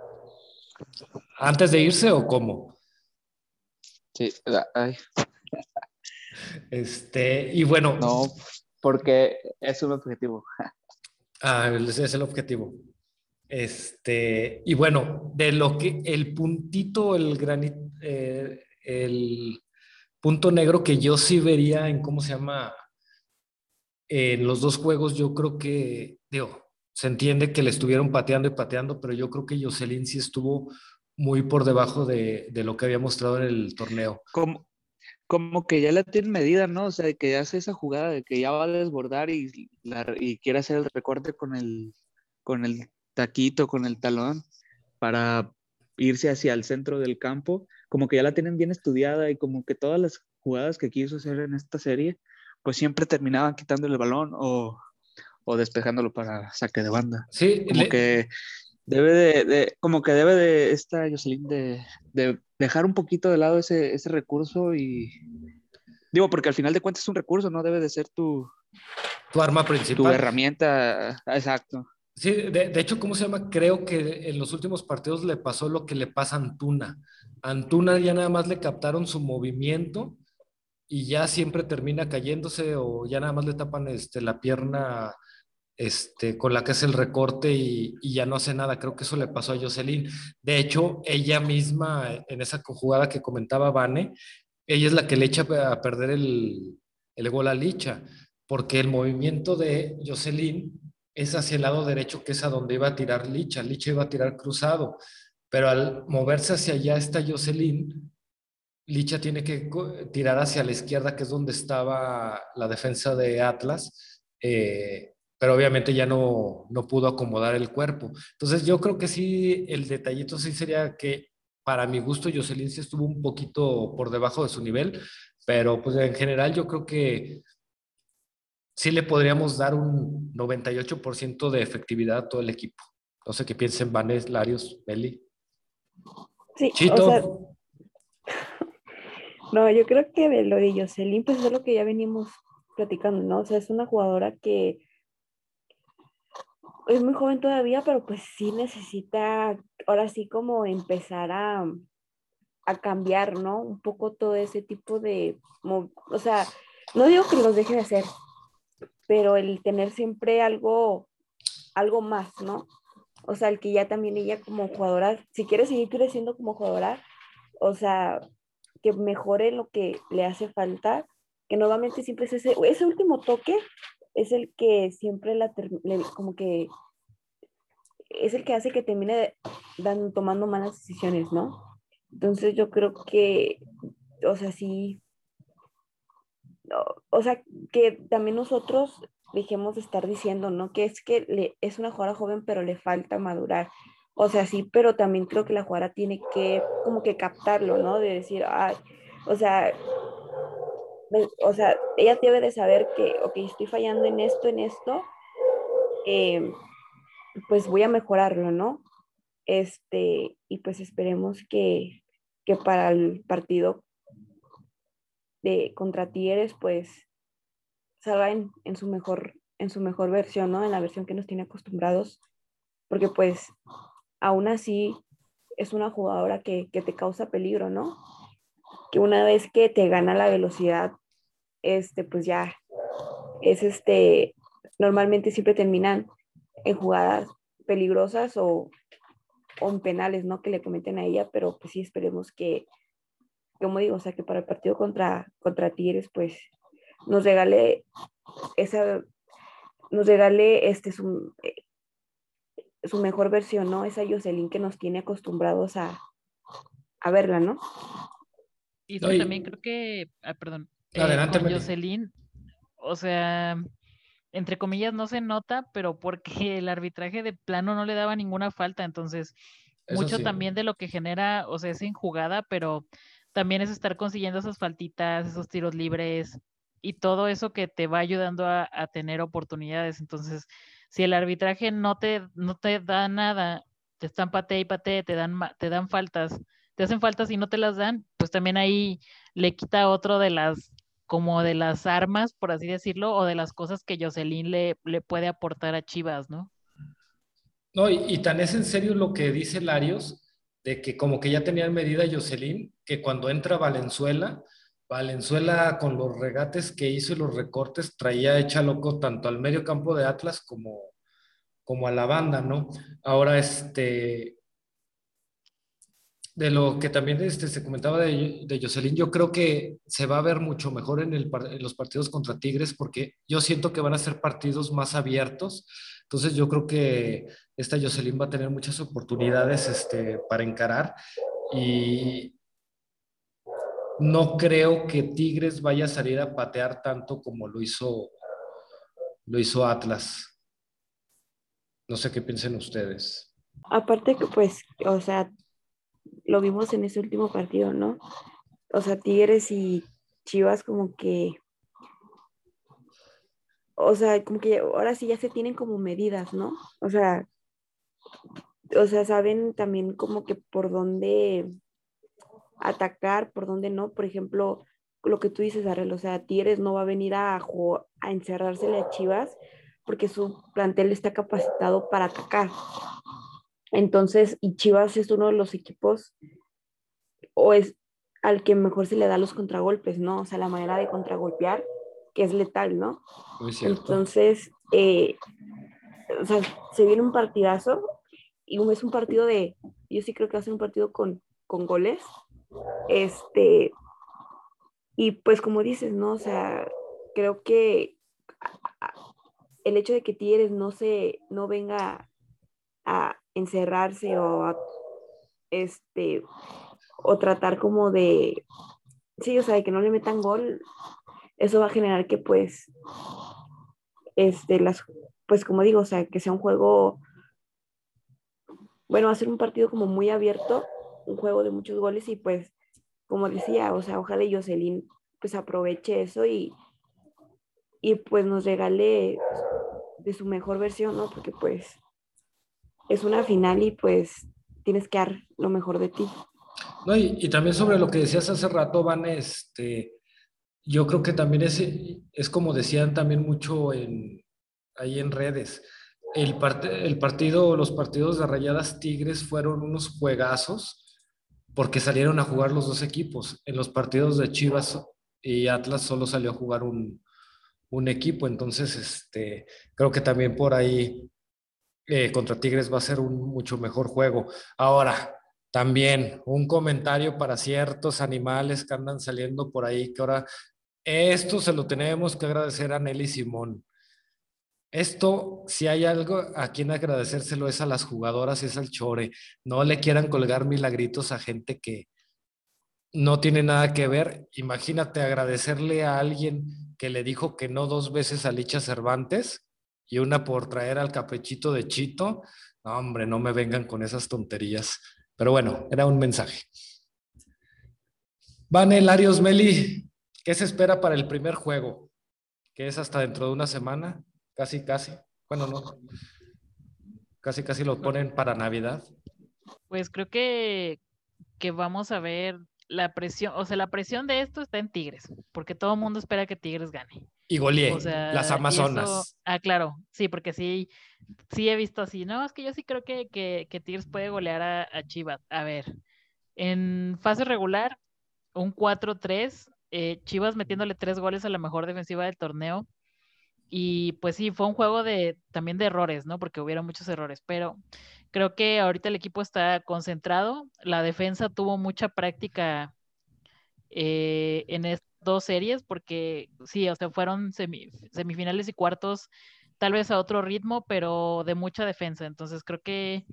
¿Antes de irse o cómo? Sí, ay. Este, y bueno. No, porque es un objetivo. Ah, ese es el objetivo. Este, y bueno, de lo que el puntito, el granito, eh, el punto negro que yo sí vería en cómo se llama en los dos juegos, yo creo que, digo, se entiende que le estuvieron pateando y pateando, pero yo creo que Jocelyn sí estuvo muy por debajo de, de lo que había mostrado en el torneo. Como, como que ya la tiene medida, ¿no? O sea, que hace esa jugada de que ya va a desbordar y, la, y quiere hacer el recorte con el, con el taquito, con el talón, para irse hacia el centro del campo, como que ya la tienen bien estudiada y como que todas las jugadas que quiso hacer en esta serie, pues siempre terminaban quitándole el balón o, o despejándolo para saque de banda. Sí, como le... que debe de, de, como que debe de esta Jocelyn de, de dejar un poquito de lado ese, ese recurso y digo, porque al final de cuentas es un recurso, no debe de ser tu, tu arma principal. Tu herramienta, exacto. Sí, de, hecho, ¿cómo se llama? Creo que en los últimos partidos le pasó lo que le pasa a Antuna. Antuna ya nada más le captaron su movimiento y ya siempre termina cayéndose o ya nada más le tapan este, la pierna este, con la que hace el recorte y, y, ya no hace nada. Creo que eso le pasó a Jocelyn. De hecho, ella misma, en esa jugada que comentaba Vane, ella es la que le echa a perder el, el gol a Licha, porque el movimiento de Jocelyn es hacia el lado derecho, que es a donde iba a tirar Licha. Licha iba a tirar cruzado, pero al moverse hacia allá está Jocelyn, Licha tiene que tirar hacia la izquierda, que es donde estaba la defensa de Atlas. Eh, pero obviamente ya no, no pudo acomodar el cuerpo. Entonces yo creo que sí, el detallito sí sería que para mi gusto Jocelyn sí estuvo un poquito por debajo de su nivel, pero pues en general yo creo que sí le podríamos dar un 98% de efectividad a todo el equipo. No sé qué piensen Vanes, Larios, Beli. Sí, Chito. O sea, no, yo creo que de lo de Jocelyn, pues es lo que ya venimos platicando, ¿no? O sea, es una jugadora que es muy joven todavía, pero pues sí necesita ahora sí como empezar a, a cambiar, ¿no? Un poco todo ese tipo de, o sea, no digo que los deje de hacer, pero el tener siempre algo, algo más, ¿no? O sea, el que ya también ella como jugadora, si quiere seguir creciendo como jugadora, o sea, que mejore lo que le hace falta, que nuevamente siempre es ese, ese último toque es el que siempre la, como que es el que hace que termine dan, tomando malas decisiones, ¿no? Entonces yo creo que, o sea, sí, o, sea, que también nosotros dejemos de estar diciendo, ¿no? Que es que le, es una jugadora joven, pero le falta madurar. O sea, sí, pero también creo que la jugadora tiene que como que captarlo, ¿no? De decir, ay, o sea, o sea, ella debe de saber que, ok, estoy fallando en esto, en esto, eh, pues voy a mejorarlo, ¿no? Este, y pues esperemos que, que para el partido de contra Tigres, pues salga en, en, su mejor, en su mejor versión, ¿no? En la versión que nos tiene acostumbrados, porque pues aún así es una jugadora que, que te causa peligro, ¿no? Que una vez que te gana la velocidad, este, pues ya es este, normalmente siempre terminan en jugadas peligrosas o, en penales, ¿no? Que le cometen a ella, pero pues sí esperemos que, como digo, o sea, que para el partido contra, contra Tigres, pues nos regale esa, nos regale este su, su mejor versión, ¿no? Esa Jocelyn que nos tiene acostumbrados a, a verla, ¿no? Y también creo que, ah, perdón, Adelante, eh, Jocelyn, o sea, entre comillas, no se nota, pero porque el arbitraje de plano no le daba ninguna falta, entonces mucho también de lo que genera, o sea, es en jugada, pero también es estar consiguiendo esas faltitas, esos tiros libres y todo eso que te va ayudando a, tener oportunidades. Entonces, si el arbitraje no te, no te da nada, te están pate y pate, te dan, te dan faltas, te hacen faltas y no te las dan, pues también ahí le quita otro de las como de las armas, por así decirlo, o de las cosas que Jocelyn le, le puede aportar a Chivas, ¿no? No, y, tan es en serio lo que dice Larios, de que como que ya tenía en medida Jocelyn, que cuando entra Valenzuela, Valenzuela con los regates que hizo y los recortes traía hecha loco tanto al medio campo de Atlas como, como a la banda, ¿no? Ahora, este, de lo que también este, se comentaba de, de, Jocelyn, yo creo que se va a ver mucho mejor en, el, en, los partidos contra Tigres porque yo siento que van a ser partidos más abiertos. Entonces yo creo que esta Jocelyn va a tener muchas oportunidades este, para encarar y no creo que Tigres vaya a salir a patear tanto como lo hizo, lo hizo Atlas. No sé qué piensen ustedes. Aparte que pues, o sea, lo vimos en ese último partido, ¿no? O sea, Tigres y Chivas como que, o sea, como que ahora sí ya se tienen como medidas, ¿no? O sea, o sea, saben también como que por dónde atacar, por dónde no. Por ejemplo, lo que tú dices, Arrel, o sea, Tigres no va a venir a, a encerrársele a Chivas porque su plantel está capacitado para atacar. Entonces, y Chivas es uno de los equipos, o es al que mejor se le da los contragolpes, ¿no? O sea, la manera de contragolpear, que es letal, ¿no? Entonces, eh, o sea, se viene un partidazo y es un partido de, yo sí creo que va a ser un partido con, con goles. Este, y pues como dices, ¿no? O sea, creo que el hecho de que Tigres no se, no venga a, encerrarse o este o tratar como de sí, o sea, de que no le metan gol, eso va a generar que pues este las pues como digo, o sea, que sea un juego bueno, va a ser un partido como muy abierto, un juego de muchos goles y pues como decía, o sea, ojalá Jocelyn pues aproveche eso y y pues nos regale de su mejor versión, ¿no? Porque pues es una final y pues tienes que dar lo mejor de ti. No, y, también sobre lo que decías hace rato, Van, este, yo creo que también es, es como decían también mucho en, ahí en redes. El, el partido, los partidos de Rayadas Tigres fueron unos juegazos porque salieron a jugar los dos equipos. En los partidos de Chivas y Atlas solo salió a jugar un, un equipo, entonces este, creo que también por ahí eh, contra Tigres va a ser un mucho mejor juego. Ahora, también un comentario para ciertos animales que andan saliendo por ahí, que ahora esto se lo tenemos que agradecer a Nelly Simón. Esto, si hay algo a quien agradecérselo es a las jugadoras, es al chore. No le quieran colgar milagritos a gente que no tiene nada que ver. Imagínate agradecerle a alguien que le dijo que no dos veces a Licha Cervantes y una por traer al caprichito de Chito. Hombre, no me vengan con esas tonterías. Pero bueno, era un mensaje. Van Larios Meli, ¿qué se espera para el primer juego? Que es hasta dentro de una semana, casi, casi. Bueno, no. Casi, casi lo ponen para Navidad. Pues creo que, que vamos a ver la presión, o sea, la presión de esto está en Tigres, porque todo el mundo espera que Tigres gane. Y golee, las Amazonas. ah, claro, sí, porque sí, sí he visto así, no, es que yo sí creo que, que, Tigres puede golear a, Chivas. A ver, en fase regular, un 4-3, eh, Chivas metiéndole tres goles a la mejor defensiva del torneo. Y pues sí, fue un juego de también de errores, ¿no? Porque hubieron muchos errores, pero Creo que ahorita el equipo está concentrado. La defensa tuvo mucha práctica eh, en estas dos series porque sí, o sea, fueron semifinales y cuartos tal vez a otro ritmo, pero de mucha defensa. Entonces creo que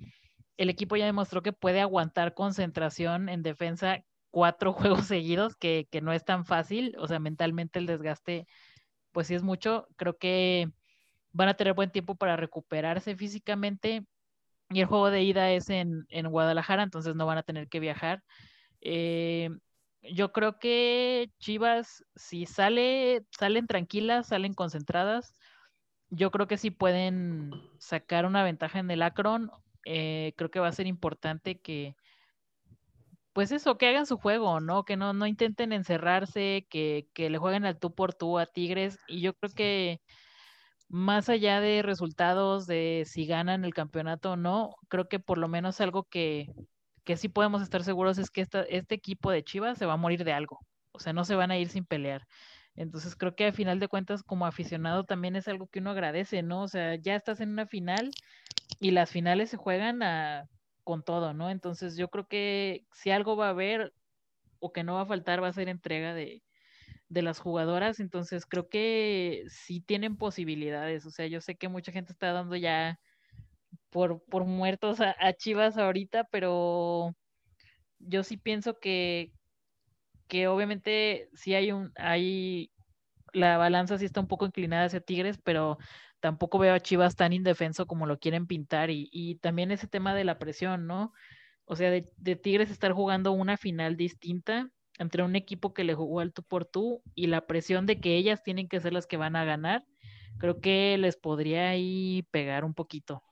el equipo ya demostró que puede aguantar concentración en defensa cuatro juegos seguidos, que, que no es tan fácil. O sea, mentalmente el desgaste, pues sí es mucho. Creo que van a tener buen tiempo para recuperarse físicamente y el juego de ida es en, Guadalajara, entonces no van a tener que viajar. Eh, yo creo que Chivas, si sale, salen tranquilas, salen concentradas, yo creo que sí pueden sacar una ventaja en el Akron. Eh, creo que va a ser importante que, pues eso, que hagan su juego, ¿no? Que no, no intenten encerrarse, que, que le jueguen al tú por tú a Tigres. Y yo creo que más allá de resultados, de si ganan el campeonato o no, creo que por lo menos algo que, que sí podemos estar seguros es que este equipo de Chivas se va a morir de algo. O sea, no se van a ir sin pelear. Entonces creo que a final de cuentas como aficionado también es algo que uno agradece, ¿no? O sea, ya estás en una final y las finales se juegan con todo, ¿no? Entonces yo creo que si algo va a haber o que no va a faltar va a ser entrega de, de las jugadoras, entonces creo que sí tienen posibilidades, o sea, yo sé que mucha gente está dando ya por, por muertos a, Chivas ahorita, pero yo sí pienso que, que obviamente sí hay un, hay, la balanza sí está un poco inclinada hacia Tigres, pero tampoco veo a Chivas tan indefenso como lo quieren pintar y, y también ese tema de la presión, ¿no? O sea, de, de Tigres estar jugando una final distinta, entre un equipo que le jugó al tú por tú y la presión de que ellas tienen que ser las que van a ganar, creo que les podría ahí pegar un poquito.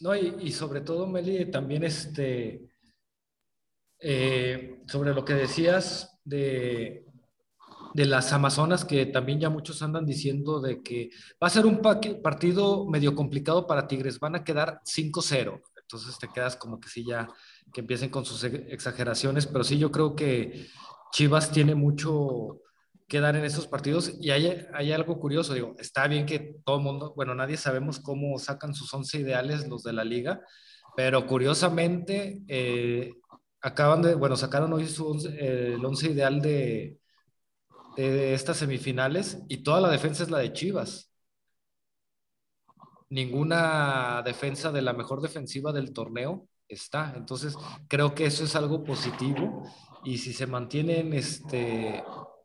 No, y, sobre todo, Meli, también este, eh, sobre lo que decías de, de las Amazonas, que también ya muchos andan diciendo de que va a ser un partido medio complicado para Tigres, van a quedar 5-0. Entonces te quedas como que sí ya que empiecen con sus exageraciones, pero sí yo creo que Chivas tiene mucho que dar en esos partidos y hay, hay algo curioso, digo, está bien que todo el mundo, bueno, nadie sabemos cómo sacan sus once ideales los de la liga, pero curiosamente eh, acaban de, bueno, sacaron hoy su el once ideal de, de estas semifinales y toda la defensa es la de Chivas. Ninguna defensa de la mejor defensiva del torneo está. Entonces, creo que eso es algo positivo y si se mantienen este,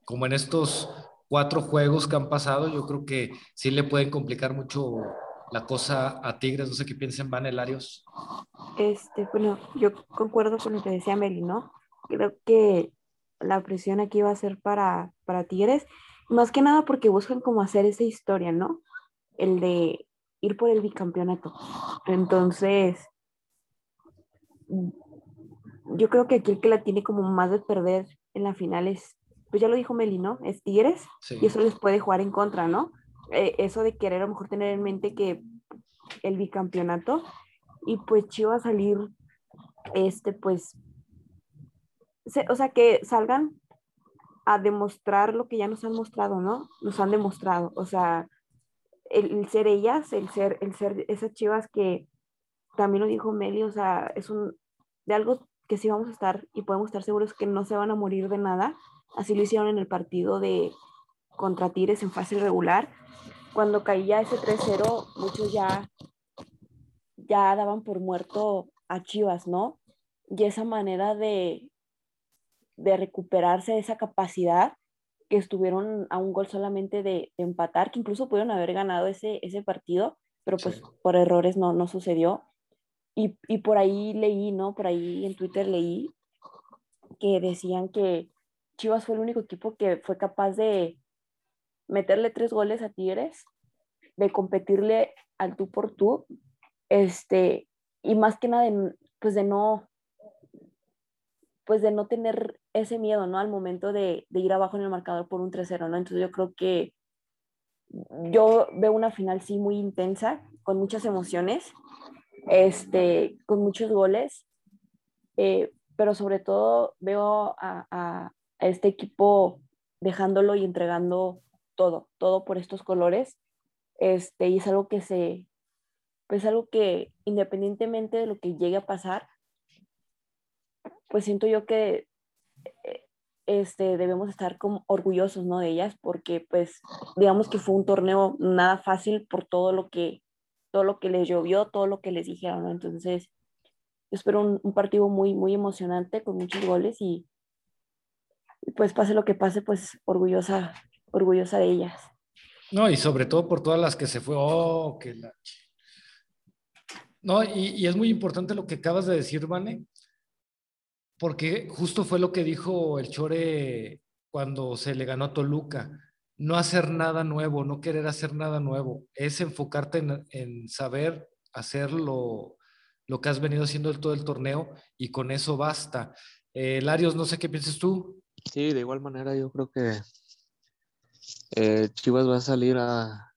como en estos cuatro juegos que han pasado, yo creo que sí le pueden complicar mucho la cosa a Tigres. No sé qué piensen, Van Elarios. Este, bueno, yo concuerdo con lo que decía Meli, ¿no? Creo que la presión aquí va a ser para, para Tigres, más que nada porque buscan como hacer esa historia, ¿no? El de ir por el bicampeonato. Entonces, yo creo que aquí el que la tiene como más de perder en la final es, pues ya lo dijo Meli, ¿no? Es Tigres y eso les puede jugar en contra, ¿no? Eh, eso de querer a lo mejor tener en mente que el bicampeonato y pues Chivas salir, este, pues o sea, que salgan a demostrar lo que ya nos han mostrado, ¿no? Nos han demostrado, o sea, el, ser ellas, el ser, el ser esas chivas que también lo dijo Meli, o sea, es un, de algo que sí vamos a estar y podemos estar seguros que no se van a morir de nada. Así lo hicieron en el partido de contra Tigres en fase regular. Cuando caía ese 3-0, muchos ya, ya daban por muerto a Chivas, ¿no? Y esa manera de, de recuperarse esa capacidad que estuvieron a un gol solamente de, empatar, que incluso pudieron haber ganado ese, ese partido, pero pues por errores no, no sucedió. Y, y, por ahí leí, ¿no? Por ahí en Twitter leí que decían que Chivas fue el único equipo que fue capaz de meterle tres goles a Tigres, de competirle al tú por tú, este, y más que nada, pues de no, pues de no tener ese miedo, ¿no? Al momento de, ir abajo en el marcador por un 3-0, ¿no? Entonces yo creo que yo veo una final sí muy intensa, con muchas emociones, este, con muchos goles, eh, pero sobre todo veo a, este equipo dejándolo y entregando todo, todo por estos colores, este, y es algo que se, pues algo que independientemente de lo que llegue a pasar, pues siento yo que eh, este, debemos estar como orgullosos ¿no? de ellas porque pues digamos que fue un torneo nada fácil por todo lo que todo lo que les llovió, todo lo que les dijeron, ¿no? Entonces, espero un, partido muy, muy emocionante con muchos goles y, pues pase lo que pase, pues orgullosa, orgullosa de ellas. No, y sobre todo por todas las que se fue, oh, que la... No, y, es muy importante lo que acabas de decir, Vane, porque justo fue lo que dijo el Chore cuando se le ganó a Toluca. No hacer nada nuevo, no querer hacer nada nuevo, es enfocarte en, saber hacer lo, que has venido haciendo todo el torneo y con eso basta. Eh, Larios, no sé qué piensas tú. Sí, de igual manera yo creo que eh, Chivas va a salir a,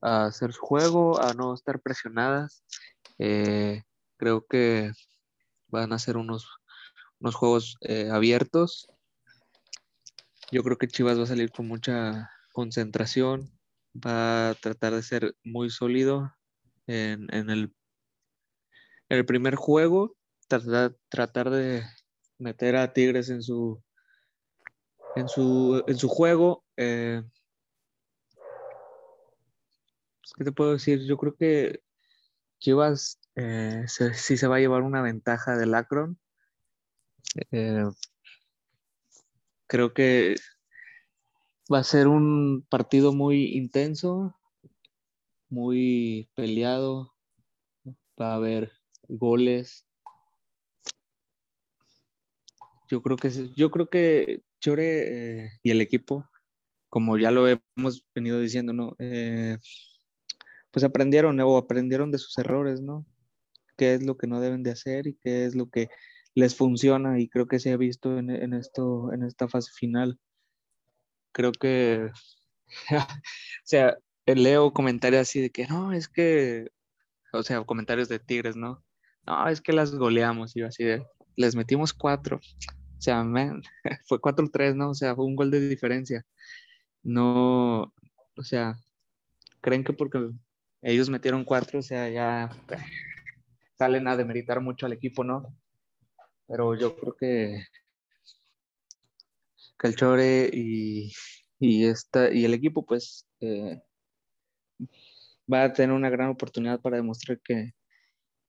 hacer su juego, a no estar presionadas. Eh, creo que van a ser unos unos juegos eh, abiertos. Yo creo que Chivas va a salir con mucha concentración, va a tratar de ser muy sólido en, el, el, primer juego, tratar, tratar de meter a Tigres en su, en su, en su juego. Eh, pues, ¿Qué te puedo decir? Yo creo que Chivas eh, sí se va a llevar una ventaja del Akron eh, creo que va a ser un partido muy intenso, muy peleado, va a haber goles. Yo creo que yo creo que Chore eh, y el equipo, como ya lo hemos venido diciendo, ¿no? Eh, pues aprendieron o aprendieron de sus errores, ¿no? Qué es lo que no deben de hacer y qué es lo que les funciona y creo que se ha visto en, esto, en esta fase final. Creo que, o sea, leo comentarios así de que no, es que, o sea, comentarios de Tigres, ¿no? No, es que las goleamos y así de, les metimos cuatro. O sea, fue 4-3, ¿no? O sea, fue un gol de diferencia. No, o sea, creen que porque ellos metieron cuatro, o sea, ya salen a demeritar mucho al equipo, ¿no? pero yo creo que, Calchore y, y, esta, y el equipo pues eh, va a tener una gran oportunidad para demostrar que,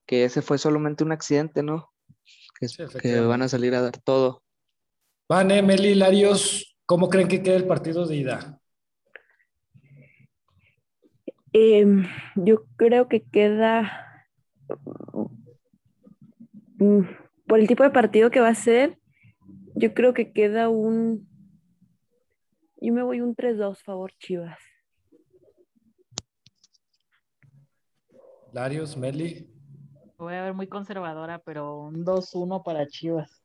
ese fue solamente un accidente, ¿no? Que, van a salir a dar todo. Van, Emily, Larios, ¿cómo creen que queda el partido de ida? Em, yo creo que queda mm, por el tipo de partido que va a ser, yo creo que queda un... Yo me voy un 3-2, favor, Chivas. Larios, Meli. Voy a ver muy conservadora, pero un 2-1 para Chivas.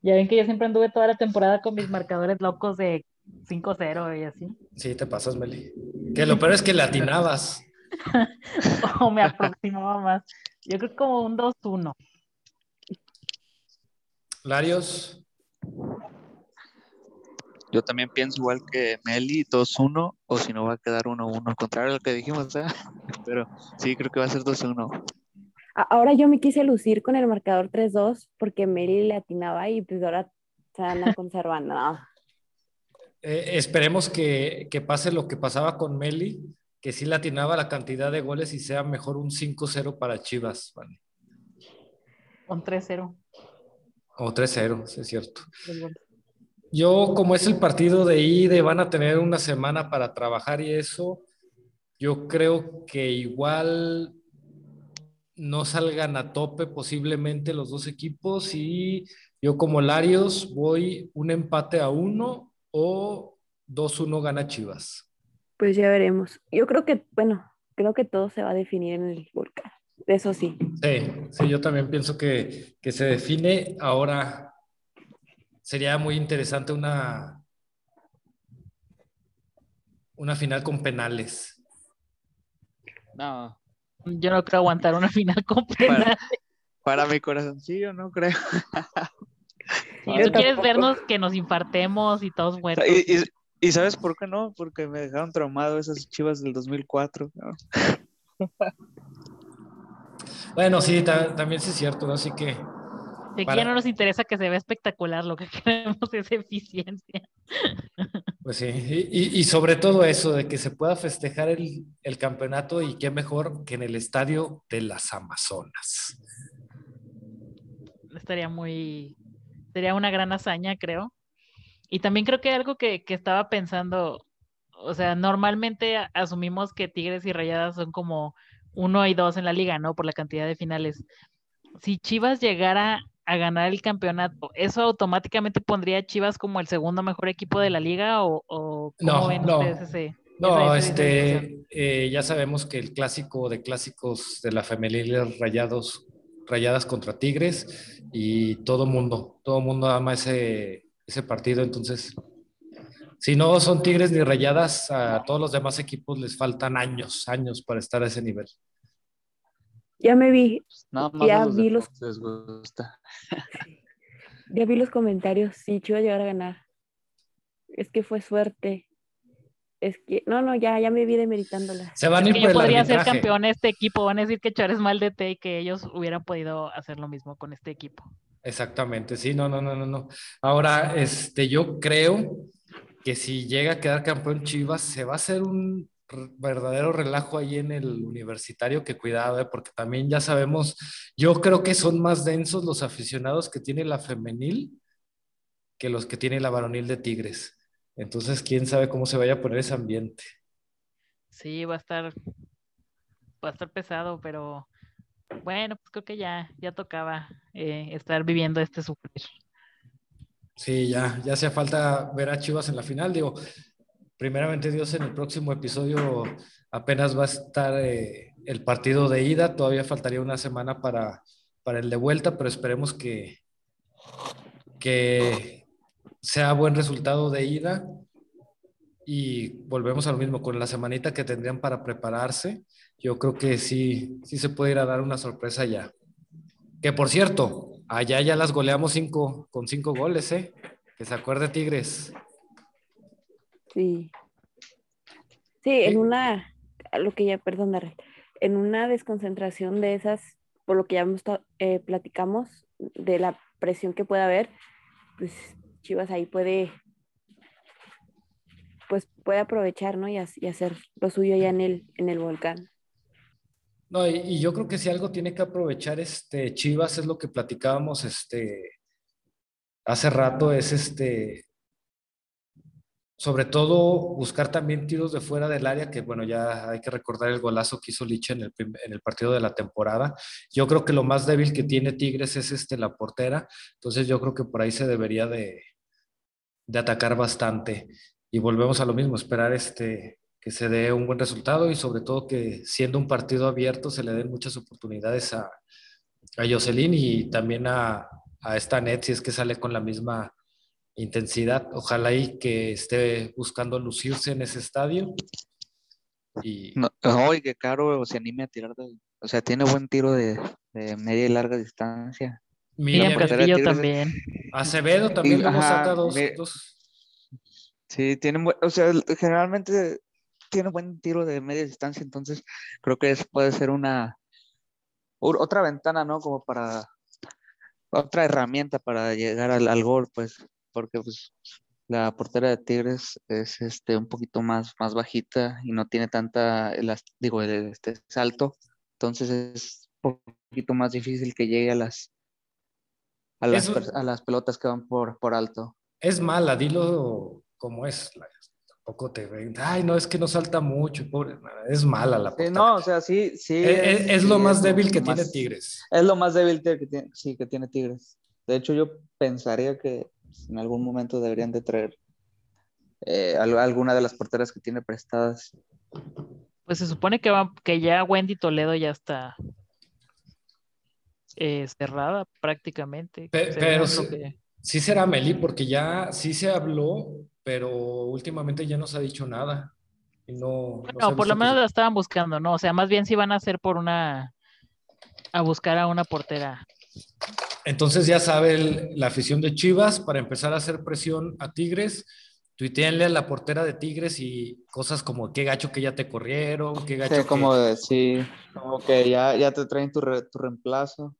Ya ven que yo siempre anduve toda la temporada con mis marcadores locos de 5-0 y así. Sí, te pasas, Meli. Que lo peor es que latinabas. o me aproximaba más. Yo creo que como un 2-1. Larios. Yo también pienso igual que Meli, 2-1, o si no va a quedar 1-1, contrario a lo que dijimos, ¿eh? pero sí, creo que va a ser 2-1. Ahora yo me quise lucir con el marcador 3-2 porque Meli le atinaba y pues ahora se van a conservar. No. Eh, esperemos que, que, pase lo que pasaba con Meli, que sí le atinaba la cantidad de goles y sea mejor un 5-0 para Chivas. Vale. Un 3-0. O 3-0, sí es cierto. Yo, como es el partido de ida y van a tener una semana para trabajar y eso, yo creo que igual no salgan a tope posiblemente los dos equipos y yo como Larios voy un empate a uno o 2-1 gana Chivas. Pues ya veremos. Yo creo que, bueno, creo que todo se va a definir en el volcán. Eso sí. Sí, sí, yo también pienso que, que se define ahora sería muy interesante una, una final con penales. No. Yo no creo aguantar una final con penales. Para, mi corazoncillo, no creo. Si tú quieres vernos que nos infartemos y todos muertos. ¿Y, sabes por qué no? Porque me dejaron traumado esas chivas del 2004. bueno, sí, también sí es cierto, así que de aquí ya no nos interesa que se vea espectacular, lo que queremos es eficiencia. Pues sí, y, sobre todo eso, de que se pueda festejar el, campeonato y qué mejor que en el estadio de las Amazonas. Estaría muy, sería una gran hazaña, creo. Y también creo que algo que, que estaba pensando, o sea, normalmente asumimos que Tigres y Rayadas son como uno y dos en la liga, ¿no? Por la cantidad de finales. Si Chivas llegara a ganar el campeonato, ¿eso automáticamente pondría a Chivas como el segundo mejor equipo de la liga o, cómo no, ven no, ustedes ese? No, este, eh, ya sabemos que el clásico de clásicos de la femenil rayados, rayadas contra Tigres y todo mundo, todo mundo ama ese, ese partido, entonces si no son Tigres ni rayadas, a todos los demás equipos les faltan años, años para estar a ese nivel. Ya me vi. Nada más ya los vi los. Les gusta. ya vi los comentarios. Sí, Chivas llegar a ganar. Es que fue suerte. Es que, no, no, ya, ya me vi demeritándola. Se van Es a ir que por yo el podría ser arbitraje. campeón de este equipo. Van a decir que Char es mal de té y que ellos hubieran podido hacer lo mismo con este equipo. Exactamente, sí, no, no, no, no, no. Ahora, este, yo creo que si llega a quedar campeón Chivas, se va a hacer un verdadero relajo ahí en el universitario, que cuidado, eh, porque también ya sabemos, yo creo que son más densos los aficionados que tiene la femenil que los que tiene la varonil de Tigres. Entonces, quién sabe cómo se vaya a poner ese ambiente. Sí, va a estar, va a estar pesado, pero bueno, pues creo que ya, ya tocaba eh, estar viviendo este sufrir. Sí, ya, ya hacía falta ver a Chivas en la final. Digo, primeramente Dios, en el próximo episodio apenas va a estar eh, el partido de ida. Todavía faltaría una semana para, para el de vuelta, pero esperemos que, que sea buen resultado de ida. Y volvemos a lo mismo, con la semanita que tendrían para prepararse, yo creo que sí, sí se puede ir a dar una sorpresa ya. Que por cierto, allá ya las goleamos cinco, con cinco goles, ¿eh? Que se acuerde Tigres. Sí. Sí, en una, lo que ya, perdón, Darrell, en una desconcentración de esas, por lo que ya eh, platicamos, de la presión que puede haber, pues Chivas ahí puede, pues puede aprovechar, ¿no? Y hacer lo suyo ya en el, en el volcán. No, y, y yo creo que si algo tiene que aprovechar este Chivas es lo que platicábamos este hace rato, es este sobre todo buscar también tiros de fuera del área, que bueno, ya hay que recordar el golazo que hizo Liche en el, en el partido de la temporada. Yo creo que lo más débil que tiene Tigres es este, la portera, entonces yo creo que por ahí se debería de, de atacar bastante. Y volvemos a lo mismo, esperar este, que se dé un buen resultado y sobre todo que siendo un partido abierto se le den muchas oportunidades a, a Jocelyn y también a, a esta Net si es que sale con la misma intensidad. Ojalá y que esté buscando lucirse en ese estadio. Y No, no, y que Caro se anime a tirar de, o sea, tiene buen tiro de, de media y larga distancia. Miriam, Castillo también. Acevedo también Y, ajá, saca dos, dos- Sí, tienen, buen- o sea, generalmente tiene buen tiro de media distancia, entonces creo que es- puede ser una otra ventana, ¿no? Como para otra herramienta para llegar al, al gol, pues, porque pues la portera de Tigres es este un poquito más, más bajita y no tiene tanta digo, el- este salto, entonces es un poquito más difícil que llegue a las a las, a las pelotas que van por, por alto. Es mala, dilo como es. Tampoco te ven. Ay, no, es que no salta mucho, pobre. Es mala la Sí, portera. no, o sea, sí, sí. es, es- es lo sí, más débil que más- tiene Tigres. Es lo más débil que tiene, sí, que tiene Tigres. De hecho, yo pensaría que en algún momento deberían de traer eh, al- alguna de las porteras que tiene prestadas. Pues se supone que, va, que ya Wendy Toledo ya está eh, cerrada prácticamente. Pe- pero sí- que- Sí será Meli, porque ya sí se habló, pero últimamente ya no se ha dicho nada. Y no, Bueno, por lo que menos la estaban buscando, ¿no? O sea, más bien si van a hacer por una, a buscar a una portera. Entonces ya sabe el- la afición de Chivas para empezar a hacer presión a Tigres. Tuiteenle a la portera de Tigres y cosas como qué gacho que ya te corrieron, qué gacho Sí, que... como de- sí, como que ya, ya te traen tu, re- tu reemplazo.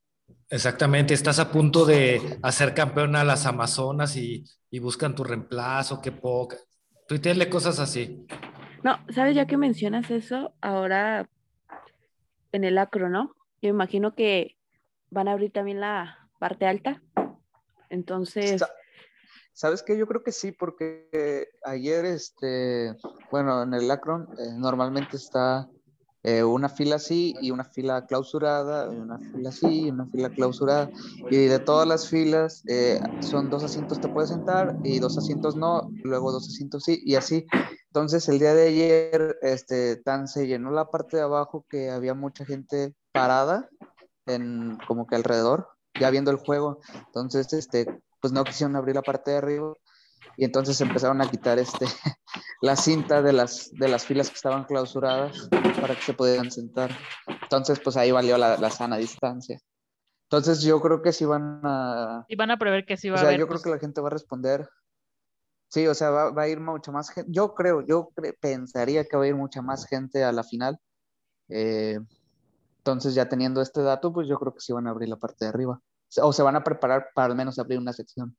Exactamente, estás a punto de hacer campeón a las Amazonas y, y buscan tu reemplazo, qué poca. Tuiteenle cosas así. No, ¿sabes? Ya que mencionas eso, ahora en el acro, ¿no? Yo imagino que van a abrir también la parte alta. Entonces, Sa- ¿Sabes qué? Yo creo que sí, porque ayer, este, bueno, en el Akron eh, normalmente está eh, una fila así y una fila clausurada, y una fila así y una fila clausurada. Y de todas las filas eh, son dos asientos te puedes sentar y dos asientos no, luego dos asientos sí y así. Entonces el día de ayer, este, tan se llenó la parte de abajo que había mucha gente parada en como que alrededor, ya viendo el juego. Entonces, este, pues no quisieron abrir la parte de arriba y entonces empezaron a quitar este la cinta de las de las filas que estaban clausuradas para que se pudieran sentar. Entonces, pues ahí valió la, la sana distancia. Entonces, yo creo que sí van a Y van a prever que sí va o a sea, haber. yo pues, creo que la gente va a responder. Sí, o sea, va, va a ir mucha más gente. Yo creo, yo cre- pensaría que va a ir mucha más gente a la final. Eh, entonces, ya teniendo este dato, pues yo creo que sí van a abrir la parte de arriba. O se van a preparar para al menos abrir una sección.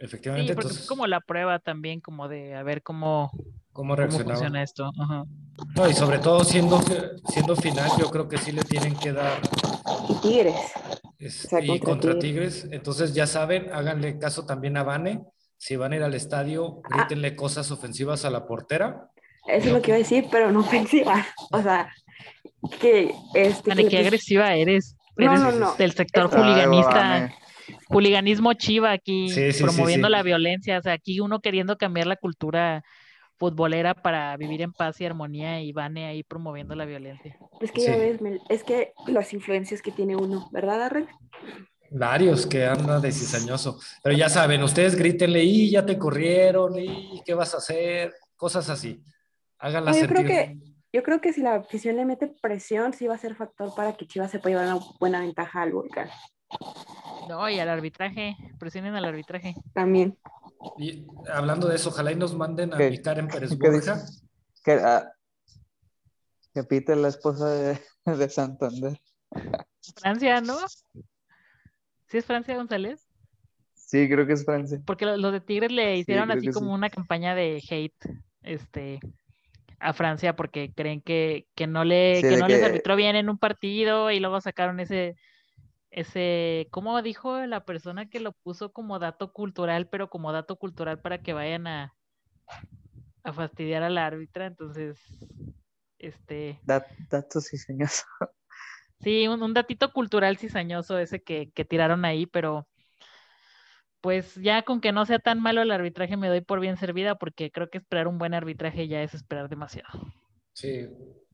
Efectivamente, Sí, porque entonces, es como la prueba también, como de a ver cómo, ¿cómo cómo funciona esto. Ajá. No, y sobre todo siendo, siendo final, yo creo que sí le tienen que dar y Tigres. es- O sea, y contra contra Tigres. Tigres. Entonces ya saben, háganle caso también a Vane. Si van a ir al estadio, Ah. grítenle cosas ofensivas a la portera. Eso es lo que iba a decir, pero no ofensiva. O sea, que este. Qué pus- agresiva eres. No, Eres no, no. del sector juliganista. Vane. Juliganismo chiva aquí, Sí, sí, sí, promoviendo sí. la violencia. O sea, aquí uno queriendo cambiar la cultura futbolera para vivir en paz y armonía y Vane ahí promoviendo la violencia. Es que ya ves, Mel, es que las influencias que tiene uno, ¿verdad, Arren? Varios que anda de cizañoso. Pero ya saben, ustedes grítenle, y ya te corrieron, y qué vas a hacer, cosas así. Háganla No, yo creo sentir. que, yo creo que si la afición le mete presión, sí va a ser factor para que Chivas se pueda llevar una buena ventaja al volcán. No, y al arbitraje, presionen al arbitraje. También. Y hablando de eso, ojalá y nos manden a ¿Qué- mi Karen Pérez qué Borja. Que, ah, que pite la esposa de, de Santander. Francia, ¿no? ¿Sí es Francia González? Sí, creo que es Francia. Porque lo- los de Tigres le hicieron así como sí. una campaña de hate este, a Francia porque creen que, que no, le, Sí, que no les arbitró bien en un partido y luego sacaron ese, ese, ¿cómo dijo la persona que lo puso como dato cultural, pero como dato cultural para que vayan a, a fastidiar a la árbitra? Entonces, este, Dat- datos diseñosos. Sí, un, un datito cultural cizañoso ese que, que tiraron ahí, pero pues ya con que no sea tan malo el arbitraje me doy por bien servida porque creo que esperar un buen arbitraje ya es esperar demasiado. Sí,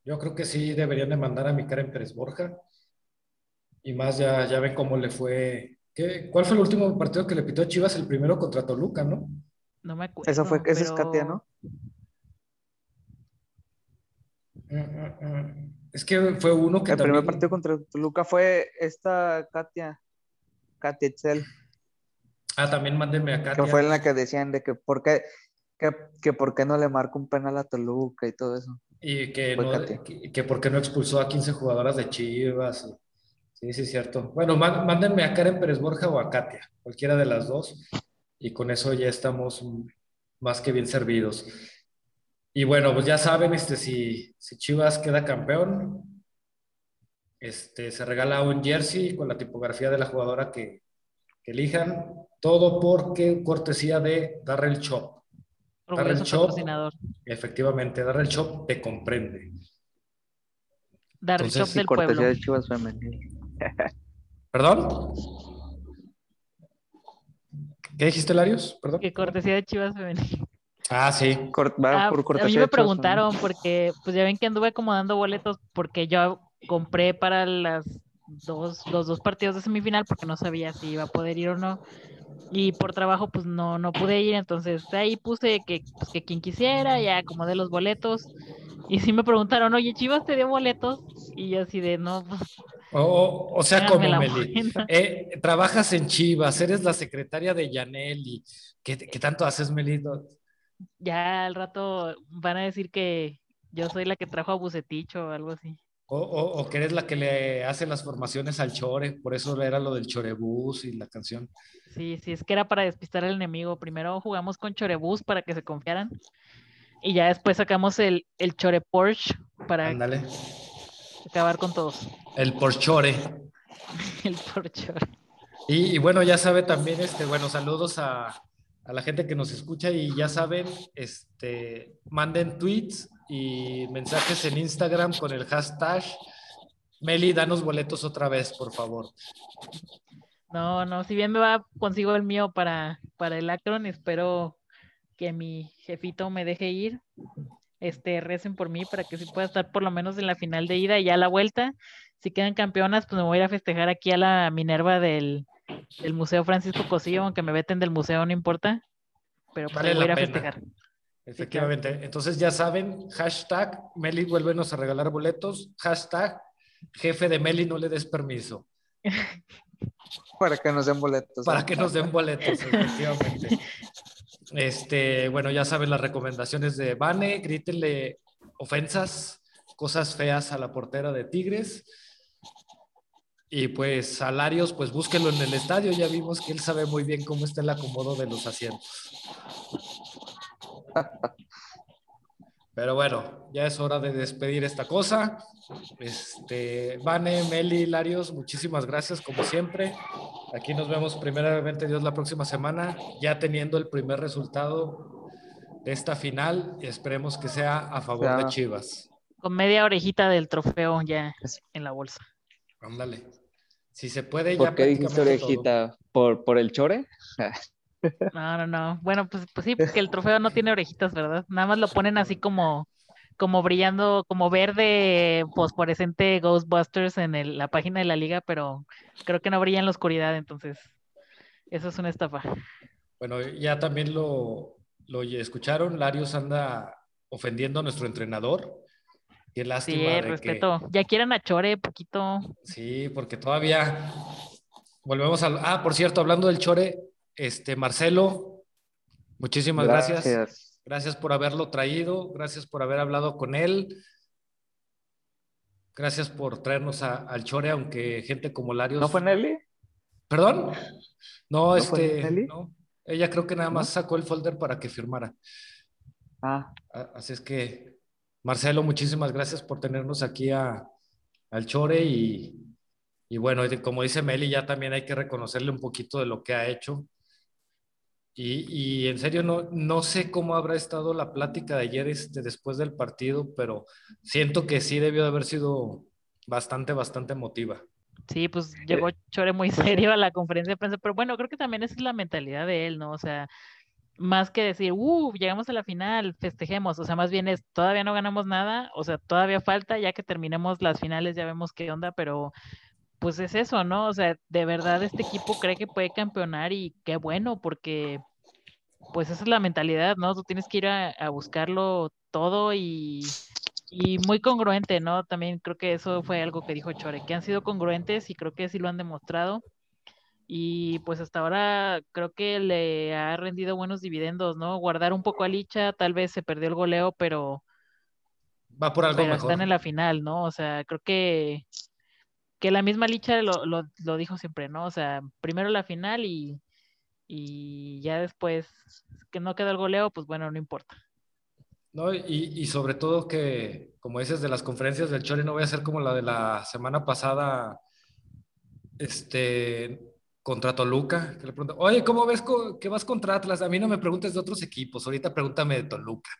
yo creo que sí deberían de mandar a mi Karen Pérez Borja. Y más ya, ya ven cómo le fue. ¿Qué? ¿Cuál fue el último partido que le pitó a Chivas? El primero contra Toluca, ¿no? No me acuerdo. Eso fue, ese es pero- Katia, ¿no? Mm, mm, mm. Es que fue uno que El primer partido contra Toluca fue esta Katia, Katia Itzel. Ah, también mándenme acá. Que fue en la que decían de que por qué, que, que por qué no le marca un penal a Toluca y todo eso. Y que, Fue no, que, que por qué no expulsó a 15 jugadoras de Chivas. Sí, sí, es cierto. Bueno, má- mándenme a Karen Pérez Borja o a Katia, cualquiera de las dos, y con eso ya estamos más que bien servidos. Y bueno, pues ya saben, este, si, si Chivas queda campeón, este, se regala un jersey con la tipografía de la jugadora que, que elijan, todo porque cortesía de Darrell Shop. Darrell patrocinador. efectivamente, Darrell Shop te comprende. Dar el Entonces, shop sí, del Cortesía pueblo. de Chivas Femenil. ¿Perdón? ¿Qué dijiste, Larios? Perdón. Que cortesía de Chivas femenil. Ah, sí. Cort- Ah, por a cortesía mí de me Chivas preguntaron porque pues ya ven que anduve acomodando boletos porque yo compré para las dos, los dos partidos de semifinal porque no sabía si iba a poder ir o no. Y por trabajo pues no, no pude ir, entonces ahí puse que, pues, que quien quisiera, ya acomodé los boletos. Y sí me preguntaron, oye, Chivas te dio boletos. Y yo así de, no, pues O, o- sea, como Meli. buena". Eh, trabajas en Chivas, eres la secretaria de Yaneli. ¿Qué, qué tanto haces, Meli? Ya al rato van a decir que yo soy la que trajo a Bucetich o algo así. O, o- o que eres la que le hace las formaciones al Chore, por eso era lo del Chorebús y la canción. Sí, sí, es que era para despistar al enemigo. Primero jugamos con Chorebús para que se confiaran. Y ya después sacamos el, el Chore Porsche para Ándale. acabar con todos. El Porchore. El Porsche. Y, y bueno, ya sabe también, este, bueno, saludos a, a la gente que nos escucha y ya saben, este, manden tweets y mensajes en Instagram con el hashtag Meli, danos boletos otra vez, por favor. No, no, si bien me va, consigo el mío para, para el Akron, espero que mi jefito me deje ir. Este, recen por mí para que sí pueda estar por lo menos en la final de ida y ya a la vuelta. Si quedan campeonas, pues me voy a ir a festejar aquí a la Minerva del, del Museo Francisco Cosillo, aunque me veten del museo, no importa. Pero pues Vale voy a ir a festejar. Efectivamente. Entonces ya saben, hashtag Meli, vuélvenos a regalar boletos. Hashtag jefe de Meli, no le des permiso. Para que nos den boletos. Para ¿no? que nos den boletos, efectivamente. Este, bueno, ya saben las recomendaciones de Bane, grítenle ofensas, cosas feas a la portera de Tigres. Y pues salarios, pues búsquenlo en el estadio, ya vimos que él sabe muy bien cómo está el acomodo de los asientos. Pero bueno, ya es hora de despedir esta cosa. Este, Vane, Meli, Larios, muchísimas gracias como siempre. Aquí nos vemos primeramente Dios la próxima semana, ya teniendo el primer resultado de esta final. y Esperemos que sea a favor de Ya. Chivas. Con media orejita del trofeo ya en la bolsa. Ándale. Si se puede, ya ¿Por qué dijiste todo. orejita? ¿Por, ¿Por el chore? No, no, no. Bueno, pues, pues sí, porque el trofeo no tiene orejitas, ¿verdad? Nada más lo ponen así como, como brillando, como verde fosforescente Ghostbusters en el- la página de la liga, pero creo que no brilla en la oscuridad, entonces eso es una estafa. Bueno, ya también lo, lo escucharon. Larios anda ofendiendo a nuestro entrenador. Qué Sí, lástima que- respeto. Ya quieren a Chore, poquito. Sí, porque todavía volvemos al. Ah, por cierto, hablando del Chore, este Marcelo, muchísimas gracias. Gracias por haberlo traído, gracias por haber hablado con él. Gracias por traernos a- al Chore, aunque gente como Larios. ¿No fue Nelly? ¿Perdón? No, ¿No fue este. Nelly? no. Ella creo que nada más sacó el folder para que firmara. Ah, Así es que, Marcelo, muchísimas gracias por tenernos aquí a, al Chore y, y bueno, como dice Meli, ya también hay que reconocerle un poquito de lo que ha hecho. Y, y en serio, no, no sé cómo habrá estado la plática de ayer este, después del partido, pero siento que sí debió de haber sido bastante, bastante emotiva. Sí, pues llegó Chore muy serio a la conferencia de prensa, pero bueno, creo que también esa es la mentalidad de él, ¿no? O sea, más que decir, uh, llegamos a la final, festejemos, o sea, más bien es, todavía no ganamos nada, o sea, todavía falta, ya que terminemos las finales ya vemos qué onda, pero pues es eso, ¿no? O sea, de verdad este equipo cree que puede campeonar y qué bueno, porque pues esa es la mentalidad, ¿no? Tú tienes que ir a, a buscarlo todo y, y muy congruente, ¿no? También creo que eso fue algo que dijo Chore, que han sido congruentes y creo que sí lo han demostrado. y pues hasta ahora creo que le ha rendido buenos dividendos, ¿no? Guardar un poco a Licha, tal vez se perdió el goleo, pero va por algo pero mejor. están en la final, ¿no? O sea, creo que que la misma Licha lo, lo, dijo siempre, ¿no? O sea, primero la final y, y ya después que no queda el goleo, pues bueno, no importa. No, y, y, sobre todo que, como dices, de las conferencias del Chori no voy a ser como la de la semana pasada, este, contra Toluca, que le pregunto, oye, ¿cómo ves que vas contra Atlas? A mí no me preguntes de otros equipos, ahorita pregúntame de Toluca.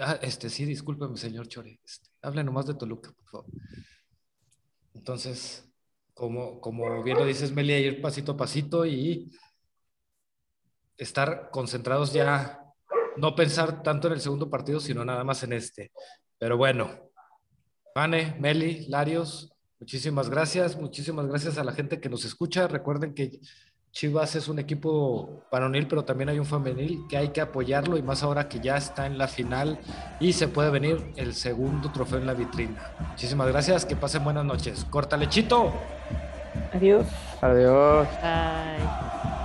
Ah, este, sí, discúlpeme, señor Chori, este, hable nomás de Toluca, por favor. Entonces, como, como bien lo dices, Melia, ir pasito a pasito y estar concentrados ya, no pensar tanto en el segundo partido, sino nada más en este. Pero bueno, Vane, Meli, Larios, muchísimas gracias, muchísimas gracias a la gente que nos escucha. Recuerden que Chivas es un equipo varonil, pero también hay un femenil que hay que apoyarlo y más ahora que ya está en la final y se puede venir el segundo trofeo en la vitrina. Muchísimas gracias, que pasen buenas noches. Corta lechito. Adiós. Adiós. Bye.